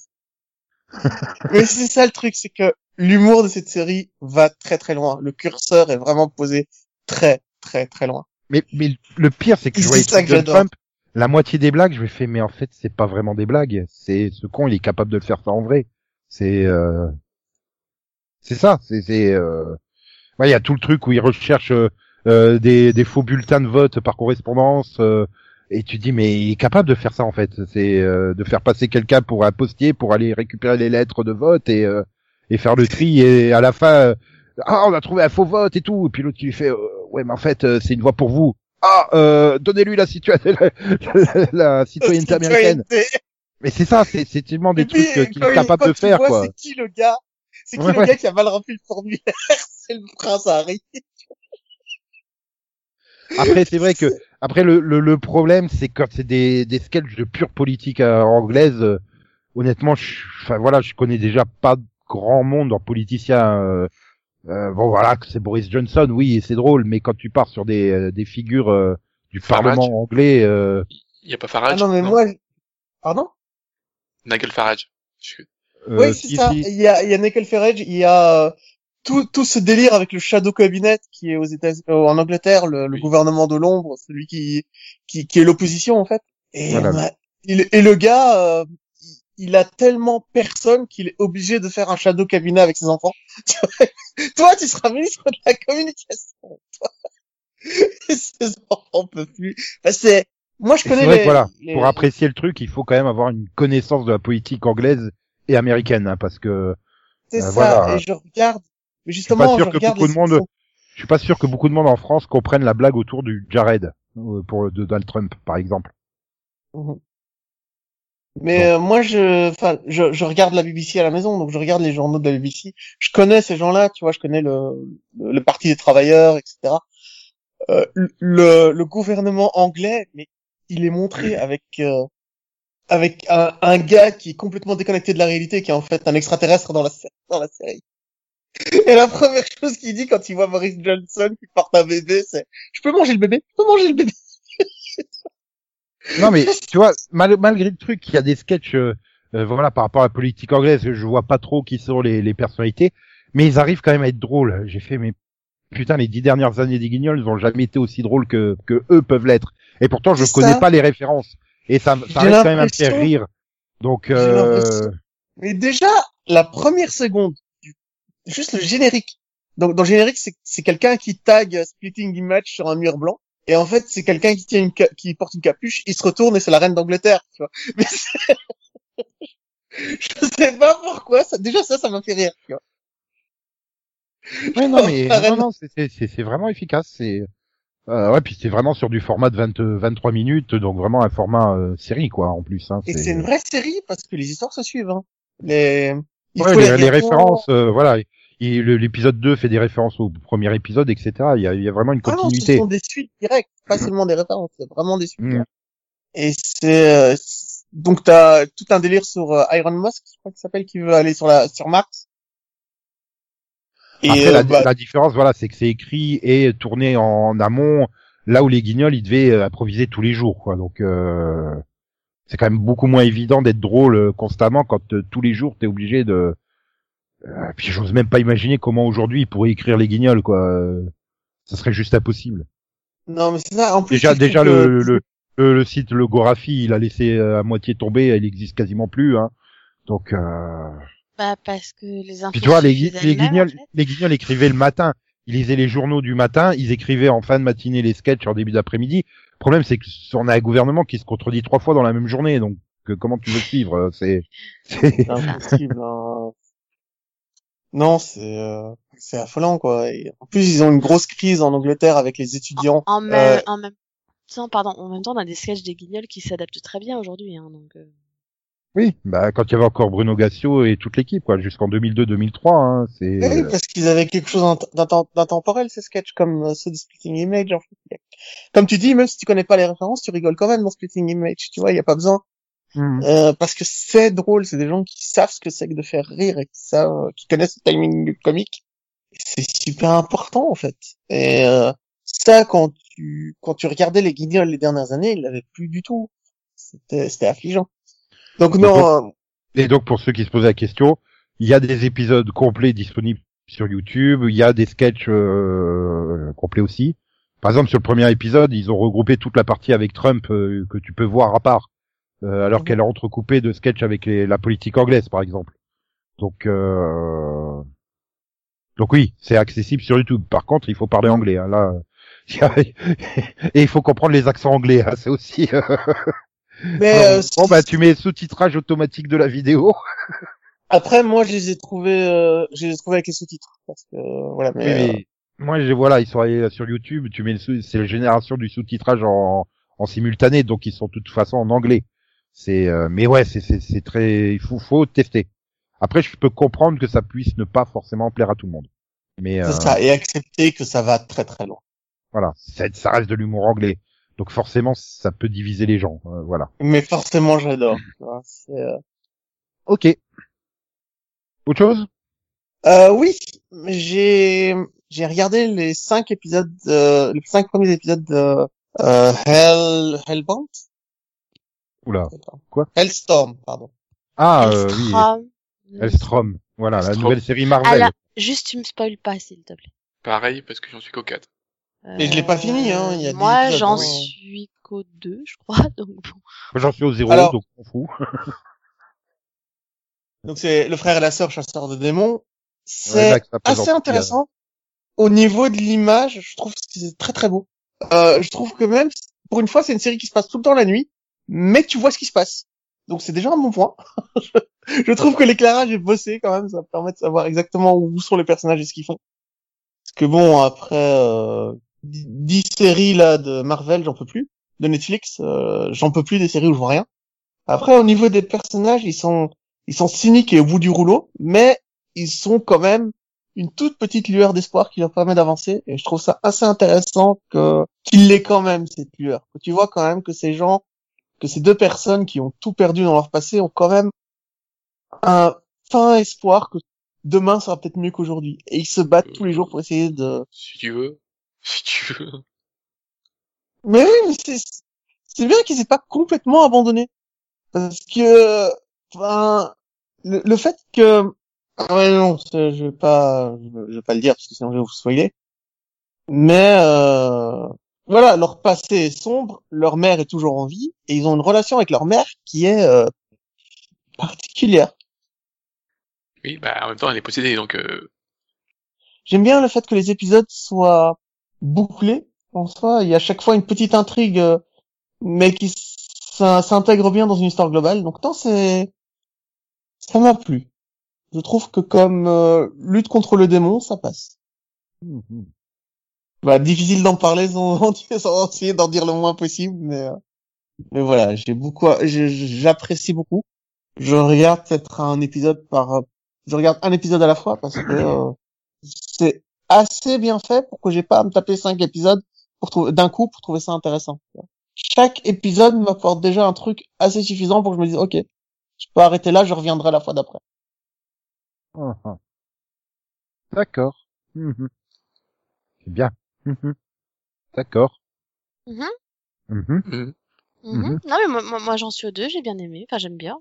[laughs]
Mais c'est ça le truc, c'est que l'humour de cette série va très très loin. Le curseur est vraiment posé très très très loin.
Mais, mais le pire, c'est que je voyais. Trump, la moitié des blagues, je me fais, mais en fait, c'est pas vraiment des blagues. C'est, ce con, il est capable de le faire ça en vrai. C'est, euh... C'est ça, c'est c'est euh... ouais, il y a tout le truc où ils recherchent euh, euh, des, des faux bulletins de vote par correspondance euh, et tu te dis mais il est capable de faire ça en fait, c'est euh, de faire passer quelqu'un pour un postier pour aller récupérer les lettres de vote et euh, et faire le tri et à la fin euh, ah on a trouvé un faux vote et tout et puis l'autre qui lui fait euh, ouais mais en fait euh, c'est une voix pour vous. Ah euh, donnez-lui la situation [laughs] la, la citoyenneté américaine. Mais c'est ça, c'est c'est tellement des
puis,
trucs qu'il est capable de
tu
faire
vois
quoi.
C'est qui le gars? C'est qui
Ouais,
le
ouais.
gars qui a mal rempli le formulaire? [laughs] C'est le prince Harry.
Après, c'est vrai que après le, le, le problème, c'est quand c'est des, des sketchs de pure politique euh, anglaise. euh, honnêtement, je, enfin voilà, je connais déjà pas grand monde en politicien. euh, euh, bon voilà, que c'est Boris Johnson, oui, et c'est drôle, mais quand tu pars sur des, euh, des figures euh, du
Farage.
Parlement anglais, euh,
Il y a pas
Ah
Farage
non mais moi, pardon?
Nigel Farage. Je-
euh,
Oui, c'est
si,
ça.
si,
Il y a, il y a Nickel Farage, il y a euh, tout, tout ce délire avec le Shadow Cabinet qui est aux États euh, en Angleterre, le, le
Oui.
gouvernement de l'ombre, celui qui, qui, qui est l'opposition en fait. Et,
Voilà.
a- il- et le gars, euh, il- a tellement personne qu'il est obligé de faire un Shadow Cabinet avec ses enfants. [laughs] Toi, tu seras ministre de la communication. Toi. [laughs] ses enfants peuvent plus. Enfin, c'est, moi je
Et
connais
vrai
les,
que voilà,
les-
pour apprécier le truc, il faut quand même avoir une connaissance de la politique anglaise et américaine, hein, parce que
c'est
euh,
ça.
voilà.
Et je regarde, mais
pas
justement,
sûr
je
que beaucoup de monde- je suis pas sûr que beaucoup de monde en France comprennent la blague autour du Jared euh, pour de Donald Trump, par exemple.
Mhm. Mais euh, moi, je, enfin, je, je regarde la BBC à la maison, donc je regarde les journaux de la BBC. Je connais ces gens-là, tu vois, je connais le, le, le Parti des travailleurs, etc. Euh, le, le gouvernement anglais, mais il est montré avec euh, avec un, un gars qui est complètement déconnecté de la réalité, qui est en fait un extraterrestre dans la sé- dans la série. Et la première chose qu'il dit quand il voit Boris Johnson qui porte un bébé, c'est "Je peux manger le bébé, je peux manger le bébé."
Non mais [laughs] tu vois, mal- malgré le truc, il y a des sketchs, euh, euh, voilà, par rapport à la politique anglaise, je vois pas trop qui sont les, les personnalités, mais ils arrivent quand même à être drôles. J'ai fait, mais putain, les dix dernières années des Guignols, ils ont jamais été aussi drôles que que eux peuvent l'être. Et pourtant, je connais
ça.
pas les références, et ça, ça arrive quand même à me faire rire. Donc, euh,
Mais déjà, la première seconde, juste le générique. Donc, dans le générique, c'est, quelqu'un qui tag Splitting Image sur un mur blanc. Et en fait, c'est quelqu'un qui tient une qui porte une capuche, il se retourne et c'est la reine d'Angleterre, tu vois. [laughs] Mais [laughs] je sais pas pourquoi, ça, déjà ça, ça m'a fait rire, tu vois.
ouais, non mais non, non, c'est- c'est c'est- c'est vraiment efficace. C'est euh, ouais, puis c'est vraiment sur du format de 20, 23 minutes, donc vraiment un format euh, série quoi, en plus. Hein,
Et c'est une vraie série parce que les histoires se suivent, hein. Les, il
Ouais,
faut
les, les
regarder.
références, euh, voilà. Et l'épisode 2 fait des références au premier épisode, etc. Il y a, il y a vraiment une
Ah non, ce
continuité.
sont des suites directes, pas seulement des références, c'est vraiment des suites.
Mm.
Et c'est euh, c'est- donc t'as tout un délire sur euh, Iron Musk, je crois qu'il s'appelle, qui veut aller sur la sur Mars. Et
Après,
euh,
la,
bah,
la différence, voilà, c'est que c'est écrit et tourné en amont, là où les guignols, ils devaient euh, improviser tous les jours, quoi. Donc, euh, c'est quand même beaucoup moins évident d'être drôle constamment quand euh, tous les jours t'es obligé de. Euh, puis j'ose même pas imaginer comment aujourd'hui ils pourraient écrire les guignols, quoi. Euh, Ça serait juste impossible.
non, mais c'est ça. En plus,
Déjà, déjà
que-
le, le, le, le site le Gorafi, il a laissé euh, à moitié tomber, il existe quasiment plus. Hein. Donc, euh...
Bah, parce que les infos
puis tu vois, les, les guignols,
en fait.
les guignols écrivaient le matin. Ils lisaient les journaux du matin, ils écrivaient en fin de matinée les sketchs en début d'après-midi. Le problème, c'est qu'on a un gouvernement qui se contredit trois fois dans la même journée. Donc, comment tu veux suivre euh, C'est, c'est-
C'est [laughs] impossible. hein. Non, c'est euh, c'est affolant quoi. Et en plus, ils ont une grosse crise en Angleterre avec les étudiants.
En même,
Euh,
en même temps, pardon, en même temps, on a des sketchs des guignols qui s'adaptent très bien aujourd'hui, hein, donc. euh,
oui, bah quand il y avait encore Bruno Gassio et toute l'équipe, quoi, jusqu'en 2002-2003. Hein, c'est.
Oui, parce qu'ils avaient quelque chose d'intemporel ces sketchs comme euh, ceux de Splitting Image. En fait. Comme tu dis, même si tu connais pas les références, tu rigoles quand même dans Splitting Image. Tu vois, il y a pas besoin.
Mhm.
Euh, parce que c'est drôle, c'est des gens qui savent ce que c'est que de faire rire et qui savent, qui connaissent le timing du comique. C'est super important en fait. Et euh, ça, quand tu quand tu regardais les Guignols les dernières années, ils l'avaient plus du tout. C'était c'était affligeant. Donc non, euh,
Et donc pour ceux qui se posaient la question, il y a des épisodes complets disponibles sur YouTube, il y a des sketchs euh, complets aussi. Par exemple, sur le premier épisode, ils ont regroupé toute la partie avec Trump euh, que tu peux voir à part, euh, alors
Mhm.
qu'elle est entrecoupée de sketchs avec les- la politique anglaise, par exemple. Donc, euh, Donc oui, c'est accessible sur YouTube. Par contre, il faut parler anglais. Hein, là, [laughs] [laughs] et il faut comprendre les accents anglais. Hein, c'est aussi. euh, [laughs]
Mais
bon,
euh,
bon, bah tu mets sous-titrage automatique de la vidéo.
après, moi, je les ai trouvés, euh, je les ai trouvés avec les sous-titres. Parce que, voilà, mais,
Oui,
euh,
mais moi, je, voilà, ils sont allés sur YouTube. Tu mets le c'est la génération du sous-titrage en, en simultané, donc ils sont de toute façon en anglais. C'est, euh, mais ouais, c'est, très, il faut, faut tester. Après, je peux comprendre que ça puisse ne pas forcément plaire à tout le monde. Mais euh,
ça, et accepter que ça va très très loin.
voilà, ça, ça reste de l'humour anglais. Donc forcément, ça peut diviser les gens. euh, voilà.
Mais forcément, j'adore. euh,
Ok. Autre chose?
Euh, oui, j'ai j'ai regardé les cinq épisodes, de, les cinq premiers épisodes de euh, Hell Hellbound,
Oula. Quoi?
Hellstorm, pardon.
Ah euh, oui,
Elstrom.
Elstrom. Voilà, la nouvelle série Marvel.
Là, juste tu me spoil pas s'il te plaît.
Pareil, parce que j'en suis qu'au 4.
Et je l'ai pas fini, hein, il y a des
Moi, j'en suis qu'au 2, je crois, [laughs] donc bon.
Moi, J'en suis au zéro,
Alors-
donc on fout. [laughs]
Donc c'est le frère et la sœur chasseurs de démons. C'est assez intéressant. Au niveau de l'image, je trouve que c'est très très beau. Euh, je trouve que même, pour une fois, c'est une série qui se passe tout le temps la nuit, mais tu vois ce qui se passe. Donc c'est déjà un bon point. [laughs] je, trouve que l'éclairage est bossé quand même, ça permet de savoir exactement où sont les personnages et ce qu'ils font. Parce que bon, après euh, dix dix séries là de Marvel, j'en peux plus. De Netflix, euh, j'en peux plus des séries où je vois rien. Après, au niveau des personnages, ils sont ils sont cyniques et au bout du rouleau, mais ils sont quand même une toute petite lueur d'espoir qui leur permet d'avancer. Et je trouve ça assez intéressant que qu'il l'ait quand même cette lueur. Tu vois quand même que ces gens, que ces deux personnes qui ont tout perdu dans leur passé ont quand même un fin espoir que demain sera peut-être mieux qu'aujourd'hui. Et ils se battent tous les jours pour essayer de.
Si tu veux. Si tu veux.
Mais oui, mais c'est c'est bien qu'ils aient pas complètement abandonné. Parce que, enfin, le, le fait que, ah ouais, non, je vais pas, je vais pas le dire parce que sinon je vais vous spoiler. Mais, euh, voilà, leur passé est sombre, leur mère est toujours en vie, et ils ont une relation avec leur mère qui est, euh, particulière.
Oui, bah, en même temps, elle est possédée, donc, euh,
J'aime bien le fait que les épisodes soient bouclés. En soi, il y a à chaque fois une petite intrigue, euh, mais qui s'intègre bien dans une histoire globale. Donc, non, c'est, ça m'a plu. Je trouve que comme euh, lutte contre le démon, ça passe.
Mhm.
Bah, difficile d'en parler sans, [laughs] sans essayer d'en dire le moins possible, mais, euh, mais voilà, j'ai beaucoup, j'apprécie beaucoup. Je regarde peut-être un épisode par, euh, je regarde un épisode à la fois parce que euh, c'est assez bien fait pour que j'ai pas à me taper cinq épisodes pour trouver d'un coup pour trouver ça intéressant. Chaque épisode m'apporte déjà un truc assez suffisant pour que je me dise ok, je peux arrêter là, je reviendrai la fois d'après.
Ah, ah. D'accord. Mhm. C'est bien. Mhm. D'accord.
Mhm.
Mhm.
Non mais moi, moi, moi, j'en suis au 2, j'ai bien aimé. Enfin j'aime bien.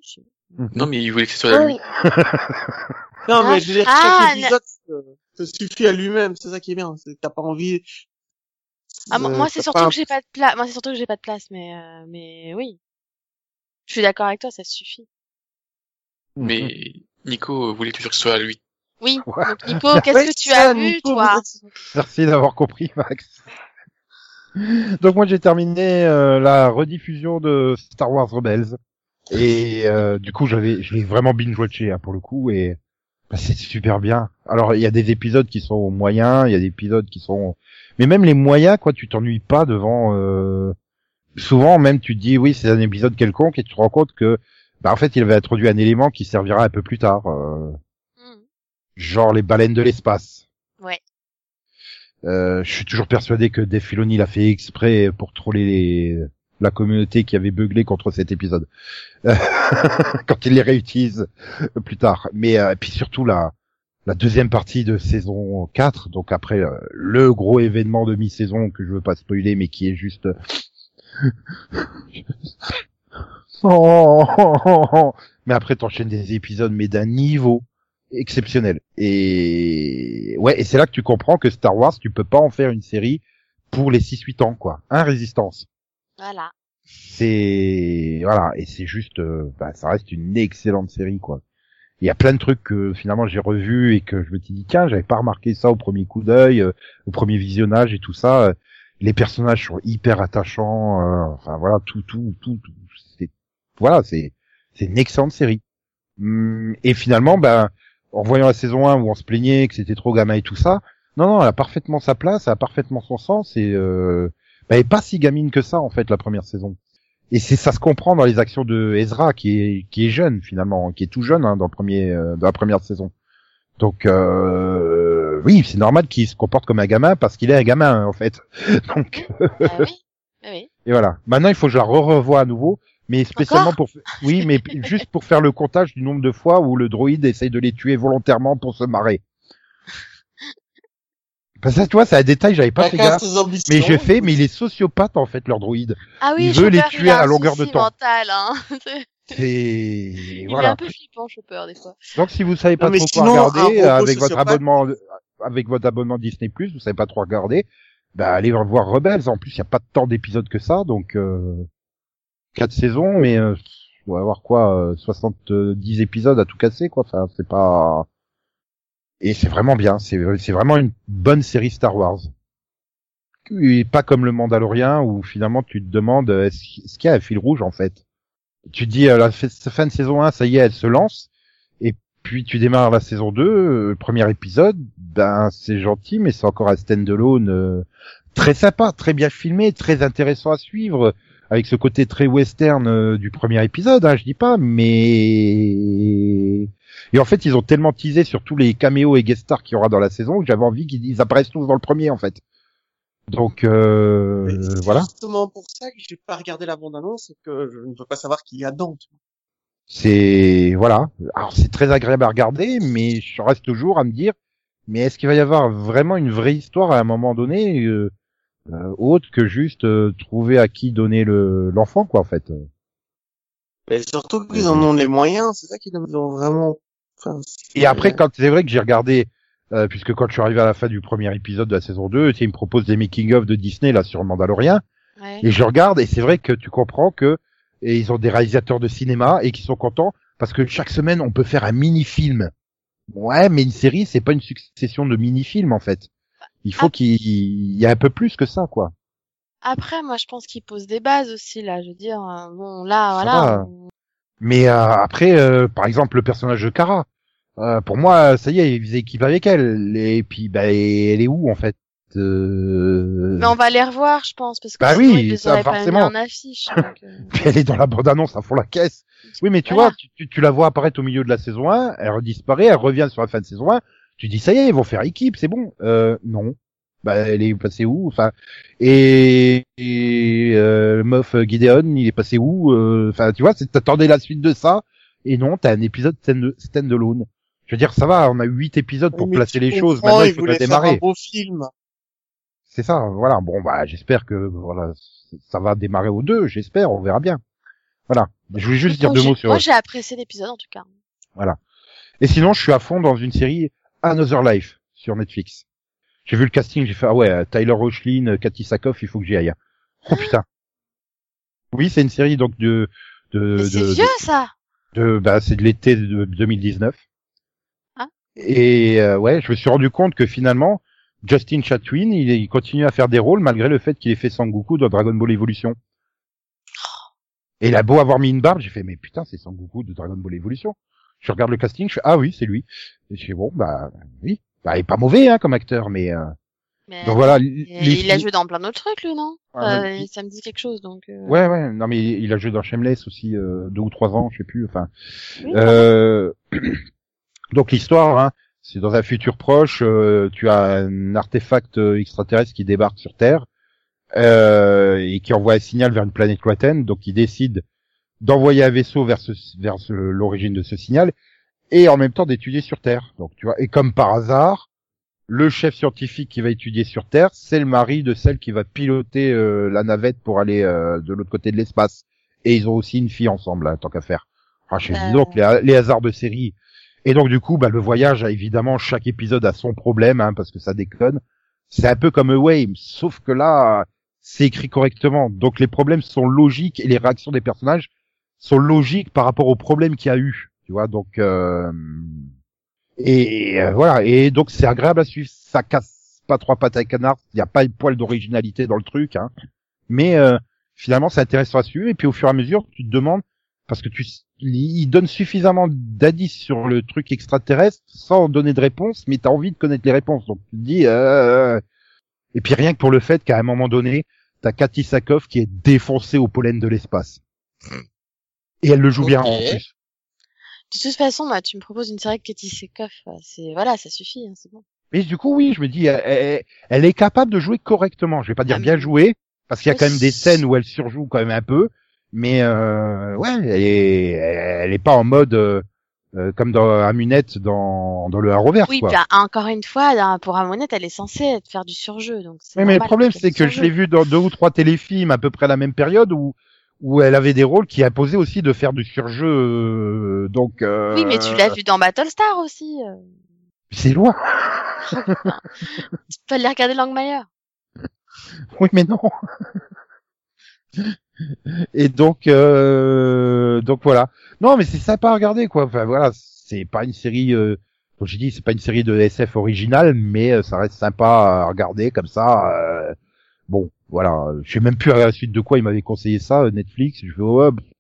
Mhm.
non, mais il voulait que ce soit la lui. [laughs]
Non,
Ah,
mais je veux dire,
ah,
chaque épisode se, se suffit à lui-même, c'est ça qui est bien. T'as pas envie.
Ah, moi,
euh,
c'est
pas
surtout que j'ai pas de place. Moi c'est surtout que j'ai pas de place, mais euh, mais oui. Je suis d'accord avec toi, ça suffit.
Mais Nico voulait toujours que ce soit à lui.
Oui. [laughs]
Ouais.
Donc Nico, qu'est-ce que tu as vu
Nico,
toi
Merci d'avoir compris, Max. Donc moi j'ai terminé euh, la rediffusion de Star Wars Rebels et euh, du coup j'avais je l'ai vraiment binge watché hein, pour le coup et bah, c'est super bien. Alors il y a des épisodes qui sont moyens, il y a des épisodes qui sont mais même les moyens quoi, tu t'ennuies pas devant euh... souvent même tu te dis oui, c'est un épisode quelconque et tu te rends compte que bah en fait, il avait introduit un élément qui servira un peu plus tard euh. Genre les baleines de l'espace.
Ouais.
Euh, je suis toujours persuadé que Dave Filoni l'a fait exprès pour troller les- la communauté qui avait beuglé contre cet épisode. [laughs] Quand il les réutilise plus tard. Mais euh, puis surtout la, la deuxième partie de saison 4, donc après euh, le gros événement de mi-saison que je veux pas spoiler, mais qui est juste... [laughs] Oh, mais après t'enchaînes des épisodes mais d'un niveau exceptionnel. Et ouais, et c'est là que tu comprends que Star Wars, tu peux pas en faire une série pour les 6-8 ans, quoi. Un résistance.
Voilà.
C'est voilà, et c'est juste, euh, bah, ça reste une excellente série, quoi. Il y a plein de trucs que finalement j'ai revus et que je me suis dit tiens, j'avais pas remarqué ça au premier coup d'œil, euh, au premier visionnage et tout ça. Euh, Les personnages sont hyper attachants. euh, enfin voilà, tout, tout, tout, tout. c'est- Voilà, c'est c'est une excellente série. Hum, Et finalement, ben, en voyant la saison 1 où on se plaignait que c'était trop gamin et tout ça, non, non, elle a parfaitement sa place, elle a parfaitement son sens et euh, ben, elle est pas si gamine que ça en fait la première saison. Et c'est ça se comprend dans les actions de Ezra qui est qui est jeune finalement, qui est tout jeune hein, dans le premier euh, dans la première saison. Donc euh, oui, c'est normal qu'il se comporte comme un gamin parce qu'il est un gamin en fait. [laughs] Donc
Ah oui. Ah oui. [laughs]
et voilà. Maintenant, il faut que je la re-revoie à nouveau, mais spécialement pour oui, mais [laughs] juste pour faire le comptage du nombre de fois où le droïde essaye de les tuer volontairement pour se marrer. Parce que ça, tu vois, c'est un détail, j'avais pas fait gaffe. Mais je fais, mais il est sociopathe en fait, leur droïde.
Ah oui,
Il veut les tuer à longueur de temps.
mental, hein. [laughs]
C'est
il est
voilà.
un peu flippant, Chopper, des fois.
Donc si vous savez pas
Non,
trop quoi regarder avec votre abonnement avec votre abonnement Disney Plus, vous savez pas trop regarder, bah allez voir Rebels. En plus, il y a pas tant d'épisodes que ça, donc euh, quatre saisons, mais euh, on va avoir quoi, euh, 70 épisodes à tout casser, quoi. Enfin, c'est pas et c'est vraiment bien. C'est c'est vraiment une bonne série Star Wars. Et pas comme le Mandalorian où finalement tu te demandes euh, est-ce qu'il y a un fil rouge en fait? Tu dis à la fin de saison 1, ça y est, elle se lance et puis tu démarres la saison 2, euh, le premier épisode, ben c'est gentil mais c'est encore un stand-alone euh, très sympa, très bien filmé, très intéressant à suivre avec ce côté très western euh, du premier épisode, hein, je dis pas, mais et en fait ils ont tellement teasé sur tous les caméos et guest stars qu'il y aura dans la saison que j'avais envie qu'ils ils apparaissent tous dans le premier en fait. Donc euh, voilà,
justement pour ça que j'ai pas regardé la bande-annonce et que je ne veux pas savoir qui y a dedans.
c'est voilà. Alors c'est très agréable à regarder, mais je reste toujours à me dire, mais est-ce qu'il va y avoir vraiment une vraie histoire à un moment donné euh, autre que juste euh, trouver à qui donner le l'enfant quoi en fait.
Mais surtout qu'ils en ont les moyens, c'est ça qu'ils ont vraiment. Enfin,
Et après, quand c'est vrai que j'ai regardé, euh, puisque quand je suis arrivé à la fin du premier épisode de la saison 2, tu sais, ils me proposent des making-of de Disney là sur Mandalorian,
Ouais.
et je regarde, et c'est vrai que tu comprends que et ils ont des réalisateurs de cinéma et qui sont contents parce que chaque semaine on peut faire un mini-film. Ouais, mais une série c'est pas une succession de mini-films en fait. Il faut
Ah.
qu'il il y a un peu plus que ça quoi.
Après, moi, je pense qu'il pose des bases aussi, là. Je veux dire, euh, bon, là,
Ça
voilà. on-
Mais euh, après, euh, par exemple, le personnage de Kara, euh, pour moi, ça y est, ils faisaient équipe avec elle. Et puis, bah, elle est où en fait euh...
Mais on va les revoir, je pense, parce que
Bah
sinon,
oui,
ils les
ça,
auraient pas mis en affiche. donc, euh, [laughs]
elle est dans la bande-annonce à fond la caisse. Oui, mais tu
Voilà.
vois, tu, tu, tu la vois apparaître au milieu de la saison 1, elle disparaît, elle revient sur la fin de saison 1, tu dis ça y est, ils vont faire équipe, c'est bon. Euh, non. Bah, elle est passée où? Enfin, et, et euh, Moff Gideon, il est passé où? Euh, Enfin, tu vois, t'attendais la suite de ça, et non, t'as un épisode stand- stand-alone. Je veux dire, ça va, on a huit épisodes pour
Oui,
placer les choses. Maintenant, il faut
faire
démarrer.
un beau film.
C'est ça, voilà. Bon, bah, j'espère que voilà, ça va démarrer aux deux. J'espère, on verra bien. Voilà. Je voulais juste dire deux mots sur.
Moi, j'ai apprécié l'épisode, en tout cas.
Et sinon, je suis à fond dans une série Another Life sur Netflix. J'ai vu le casting, j'ai fait ah ouais, Tyler Rochlin, Cathy Sakoff, il faut que j'y aille. Oh putain. Oui, c'est une série donc de de
Mais c'est
de,
vieux, ça
de- bah c'est de l'été de 2019.
Ah.
Et euh, ouais, je me suis rendu compte que finalement Justin Chatwin, il, il continue à faire des rôles malgré le fait qu'il ait fait Sangoku dans Dragon Ball Evolution. Et il a beau avoir mis une barbe, j'ai fait mais putain, c'est Sangoku de Dragon Ball Evolution. Je regarde le casting, je fais ah oui, c'est lui. Et je fais bon bah oui, bah il est pas mauvais hein comme acteur mais euh,
Mais
donc voilà, les
il a joué dans plein d'autres trucs, lui, non?
Ouais,
Euh. Ça me dit quelque chose, donc... euh,
Ouais, ouais, non mais il a joué dans Shameless aussi euh, deux ou trois ans, je sais plus. Enfin,
oui,
euh... [clears throat] donc l'histoire, hein, c'est dans un futur proche, euh, tu as un artefact extraterrestre qui débarque sur Terre euh, et qui envoie un signal vers une planète lointaine. Donc il décide d'envoyer un vaisseau vers, ce, vers ce- l'origine de ce signal et en même temps d'étudier sur Terre. Donc tu vois, et comme par hasard, le chef scientifique qui va étudier sur Terre, c'est le mari de celle qui va piloter euh, la navette pour aller euh, de l'autre côté de l'espace. Et ils ont aussi une fille ensemble, hein, tant qu'à faire. Ah, je
Euh.
dis donc, les, les hasards de série. Et donc, du coup, bah, le voyage, a évidemment, chaque épisode a son problème, hein, parce que ça déconne. C'est un peu comme Away, sauf que là, c'est écrit correctement. Donc, les problèmes sont logiques et les réactions des personnages sont logiques par rapport aux problèmes qu'il y a eu. Tu vois, donc euh, et euh, voilà. Et donc c'est agréable à suivre. Ça casse pas trois pattes à canard. Il n'y a pas une poil d'originalité dans le truc, hein. Mais euh, finalement, c'est intéressant à suivre. Et puis au fur et à mesure, tu te demandes parce que tu il donne suffisamment d'indices sur le truc extraterrestre sans donner de réponse, mais t'as envie de connaître les réponses. Donc tu te dis euh... et puis rien que pour le fait qu'à un moment donné, t'as Cathy Sakov qui est défoncée au pollen de l'espace. Et elle le joue bien en plus.
De toute façon, bah, tu me proposes une série avec Katie Sackhoff, euh, c'est voilà, ça suffit, hein, c'est bon.
Mais du coup, oui, je me dis, elle, est capable de jouer correctement. Je vais pas dire
Ah,
bien jouer, parce qu'il y a quand même des scènes où elle surjoue quand même un peu. Mais euh, ouais, elle est, elle est pas en mode euh, euh, comme dans Amunette dans dans le Arrowverse
Oui,
quoi.
puis ah, encore une fois, là, pour Amonette, elle est censée être- faire du surjeu, donc. c'est
Oui, mais le problème, c'est que je l'ai vu dans deux ou trois téléfilms à peu près à la même période où où elle avait des rôles qui imposaient aussi de faire du surjeu. euh, donc euh,
Oui, mais tu l'as vu dans Battlestar aussi. euh.
C'est loin.
Tu peux aller regarder Langmayer.
Oui, mais non. Et donc, euh, donc voilà. Non, mais c'est sympa à regarder, quoi. Enfin voilà, c'est pas une série. Euh, comme j'ai dit, c'est pas une série de SF originale, mais euh, ça reste sympa à regarder comme ça. euh, bon, voilà. Je sais même plus à la suite de quoi il m'avait conseillé ça, euh, Netflix. Je fais, pff.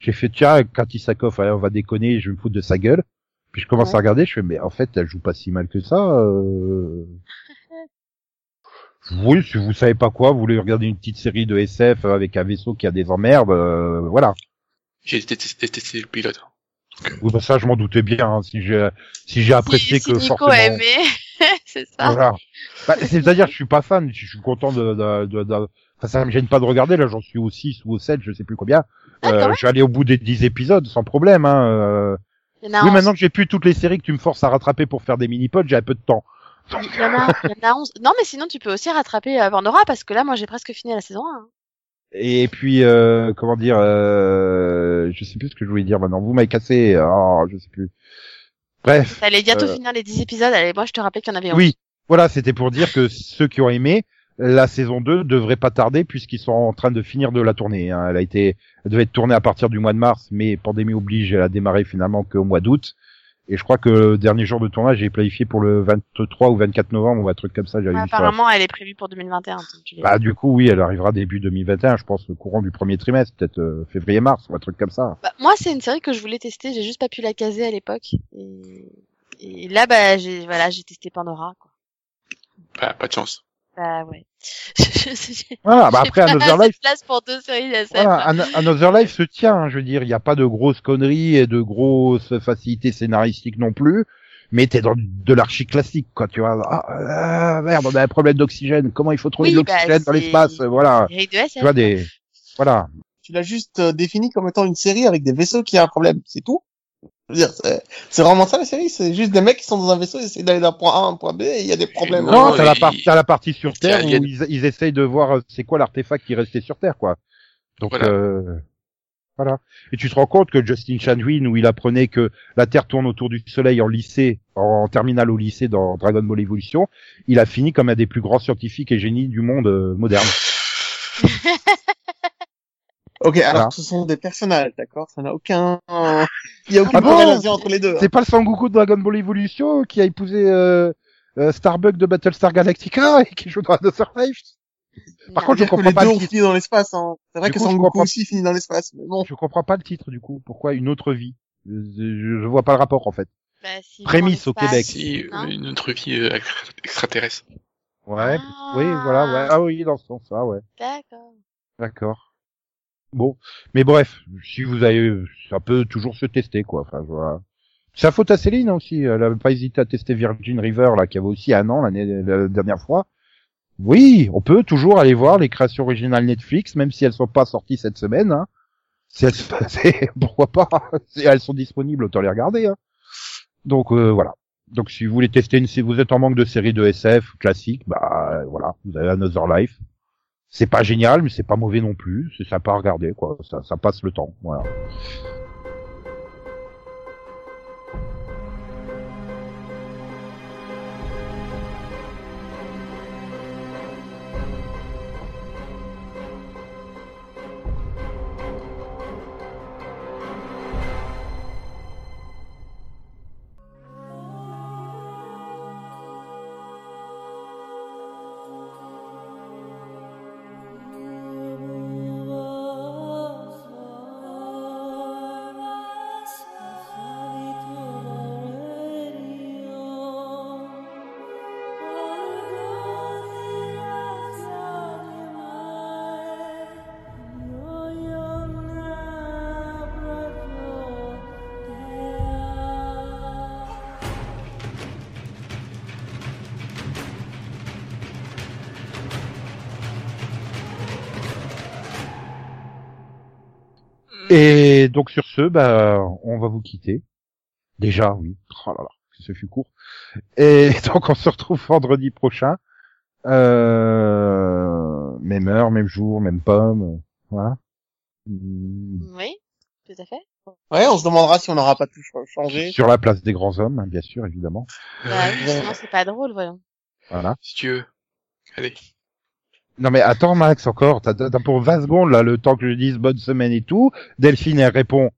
j'ai fait tiens, Cathy Sakoff, allez, on va déconner, je vais me foutre de sa gueule. Puis je commence
Ouais.
à regarder, je fais, mais en fait, elle joue pas si mal que ça. Euh... [laughs] Oui, si vous savez pas quoi, vous voulez regarder une petite série de SF avec un vaisseau qui a des emmerdes, euh, voilà.
J'ai détesté, le pilote.
Oui, bah ça, je m'en doutais bien. hein, si j'ai si j'ai apprécié
si, si
que
Nico
forcément.
a aimé, c'est ça.
Voilà. Bah, C'est-à-dire, je suis pas fan. Je suis content de. de, de, de- Enfin, ça me gêne pas de regarder. Là, j'en suis au 6 ou au 7, je sais plus combien.
Ah,
Euh, je vais aller au bout des 10 épisodes sans problème. Hein. euh. Oui,
11.
maintenant que j'ai plus toutes les séries que tu me forces à rattraper pour faire des mini-pods, j'ai un peu de temps.
Il y en a, il y en a 11. Non, mais sinon, tu peux aussi rattraper euh, Pandora parce que là, moi, j'ai presque fini la saison 1. hein.
Et puis, euh, comment dire, euh, je sais plus ce que je voulais dire maintenant. Vous m'avez cassé. Oh, je sais plus. Bref.
T'allais bientôt
Euh,
finir les 10 épisodes. Allez, moi, je te rappelais qu'il y en avait 11.
Oui, voilà, c'était pour dire que ceux qui ont aimé la saison 2 devraient pas tarder puisqu'ils sont en train de finir de la tourner. hein. Elle a été, elle devait être tournée à partir du mois de mars, mais pandémie oblige, elle a démarré finalement qu'au mois d'août. Et je crois que le dernier jour de tournage est planifié pour le 23 ou 24 novembre ou un truc comme ça. La-
apparemment, elle est prévue pour 2021. donc tu l'as
Bah du coup oui, elle arrivera début 2021, je pense au courant du premier trimestre, peut-être euh, février-mars ou un truc comme ça.
Bah, moi, c'est une série que je voulais tester. J'ai juste pas pu la caser à l'époque. Et... et là, bah, j'ai, voilà, j'ai testé Pandora, quoi.
Bah, pas de chance.
Bah, ouais. [laughs]
Voilà, bah après Another Life,
place pour deux séries.
Voilà, An- Another Life se tient, hein, je veux dire, il n'y a pas de grosses conneries et de grosses facilités scénaristiques non plus, mais t'es dans de l'archi classique, quoi, tu vois. Ah, ah, merde, on a un problème d'oxygène, comment il faut trouver
Oui,
de l'oxygène
bah,
dans
c'est-
l'espace, voilà.
De SF.
Tu vois, des... Voilà.
Tu l'as juste euh, défini comme étant une série avec des vaisseaux qui a un problème, c'est tout. C'est vraiment ça la série, c'est juste des mecs qui sont dans un vaisseau et essaient d'aller d'un point A à un point B et il y a des problèmes.
Non,
Non, t'as la, par- partie sur Terre
il y a-
où ils, ils essayent de voir euh, c'est quoi l'artefact qui restait sur Terre, quoi. Donc,
Voilà.
euh, voilà. Et tu te rends compte que Justin Chandwin, où il apprenait que la Terre tourne autour du Soleil en lycée, en terminale au lycée dans Dragon Ball Evolution, il a fini comme un des plus grands scientifiques et génies du monde euh, moderne. [laughs]
Ok, alors
Voilà.
ce sont des personnages, d'accord? Ça n'a aucun, il y a aucune
Ah bon
corrélation entre les deux. hein.
C'est pas le Sangoku de Dragon Ball Evolution qui a épousé euh, euh, Starbuck de Battlestar Galactica [laughs] et qui joue dans The Survive Par contre, je comprends
les
pas
deux
le
ont
titre.
fini dans l'espace. Hein. C'est vrai
Du
que
coup,
Sangoku
comprends.
aussi finit dans l'espace, mais bon.
Je comprends pas le titre du coup. Pourquoi une autre vie? Je, je, je vois pas le rapport en fait.
Bah, si,
Prémisse au Québec.
Si,
hein.
une autre vie euh, extra- extraterrestre.
Ouais.
Ah.
Oui, voilà. Ouais. Ah oui, dans ce sens-là, ouais.
D'accord.
D'accord. Bon, mais bref, si vous avez, ça peut toujours se tester quoi. Enfin, voilà. C'est faute à Céline aussi. Elle avait pas hésité à tester Virgin River là, qui avait aussi un an l'année la dernière fois. Oui, on peut toujours aller voir les créations originales Netflix, même si elles sont pas sorties cette semaine. Hein. Si elles, [laughs] pourquoi pas? Si elles sont disponibles, autant les regarder. Hein. Donc euh, voilà. Donc si vous voulez tester une, si vous êtes en manque de séries de SF classiques, bah voilà, vous avez Another Life. C'est pas génial, mais c'est pas mauvais non plus. C'est sympa à regarder, quoi. Ça, passe le temps. Voilà. Ce, bah, on va vous quitter. Déjà, oui. Oh là là, ce fut court. Et [laughs] donc on se retrouve vendredi prochain. Euh, même heure, même jour, même pomme. Voilà. Mm,
Oui, tout à fait.
Ouais, on se demandera si on n'aura pas tout ch- changé.
Sur la place des grands hommes, hein, bien sûr, évidemment.
Bah sinon c'est pas drôle, voyons.
Voilà.
Si tu veux. Allez.
Non mais attends Max encore, t'as t'as pour 20 secondes là, le temps que je dise bonne semaine et tout. Delphine elle répond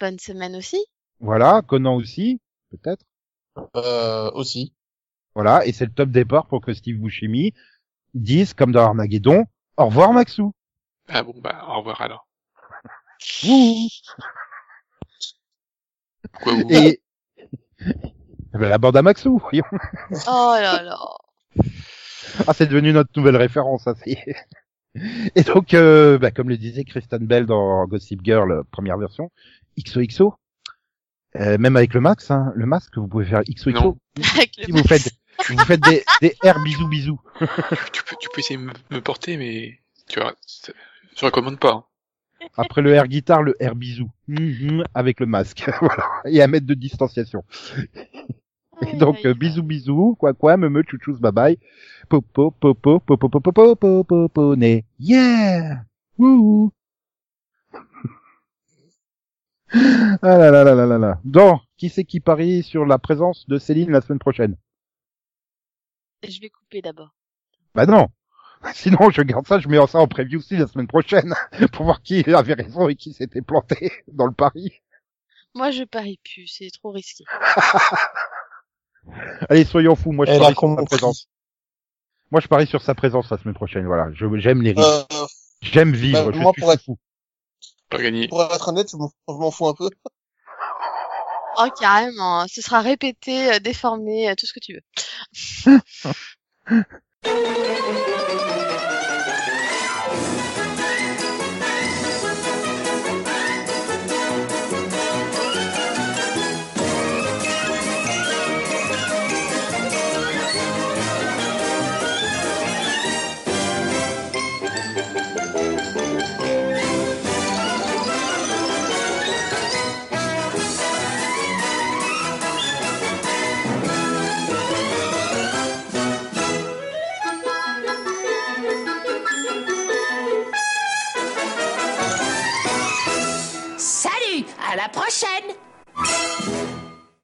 Bonne semaine aussi.
voilà, Conan aussi, peut-être.
Euh, aussi.
Voilà, et c'est le top départ pour que Steve Buscemi dise, comme dans Armageddon, au revoir Maxou.
Ah bon, bah, au revoir alors.
Ouh.
Pourquoi vous
Et Eh ben, la bande à Maxou, voyons.
Oh là là.
Ah, c'est devenu notre nouvelle référence, ça. Et donc, euh, bah, comme le disait Kristen Bell dans Gossip Girl, euh, première version, XOXO, euh, même avec le max, hein, le masque, vous pouvez faire XOXO.
Non.
Avec le
Si vous faites, vous faites des, des airs bisous bisous.
tu peux, tu peux essayer de me, me porter, mais tu vois, je recommande pas. hein.
Après le air guitare, le air bisou. Mhm, avec le masque. voilà. Et un mètre de distanciation. Et donc, euh, bisous bisous, quoi quoi, me me chouchous, bye bye. Popo, popo, popo, popo, popo, popo, popo, né. Yeah! Wouhou! Ah là là là là là là. Donc, qui c'est qui parie sur la présence de Céline la semaine prochaine?
Je vais couper d'abord.
Bah non! [laughs] Sinon, je garde ça, je mets ça en preview aussi la semaine prochaine, [laughs] pour voir qui avait raison et qui s'était planté [laughs] dans le pari.
Moi, je parie plus, c'est trop risqué.
Allez, soyons fous, moi je
Elle
parie sur sa présence. Moi je parie sur sa présence la semaine prochaine, voilà. Je, j'aime les risques.
Euh,
J'aime vivre,
bah,
je
moi,
suis
pour être-
fou.
Pas gagné.
pour être honnête, je m'en fous un peu.
Oh, carrément. Ce sera répété, euh, déformé, euh, tout ce que tu veux. [laughs]
la prochaine.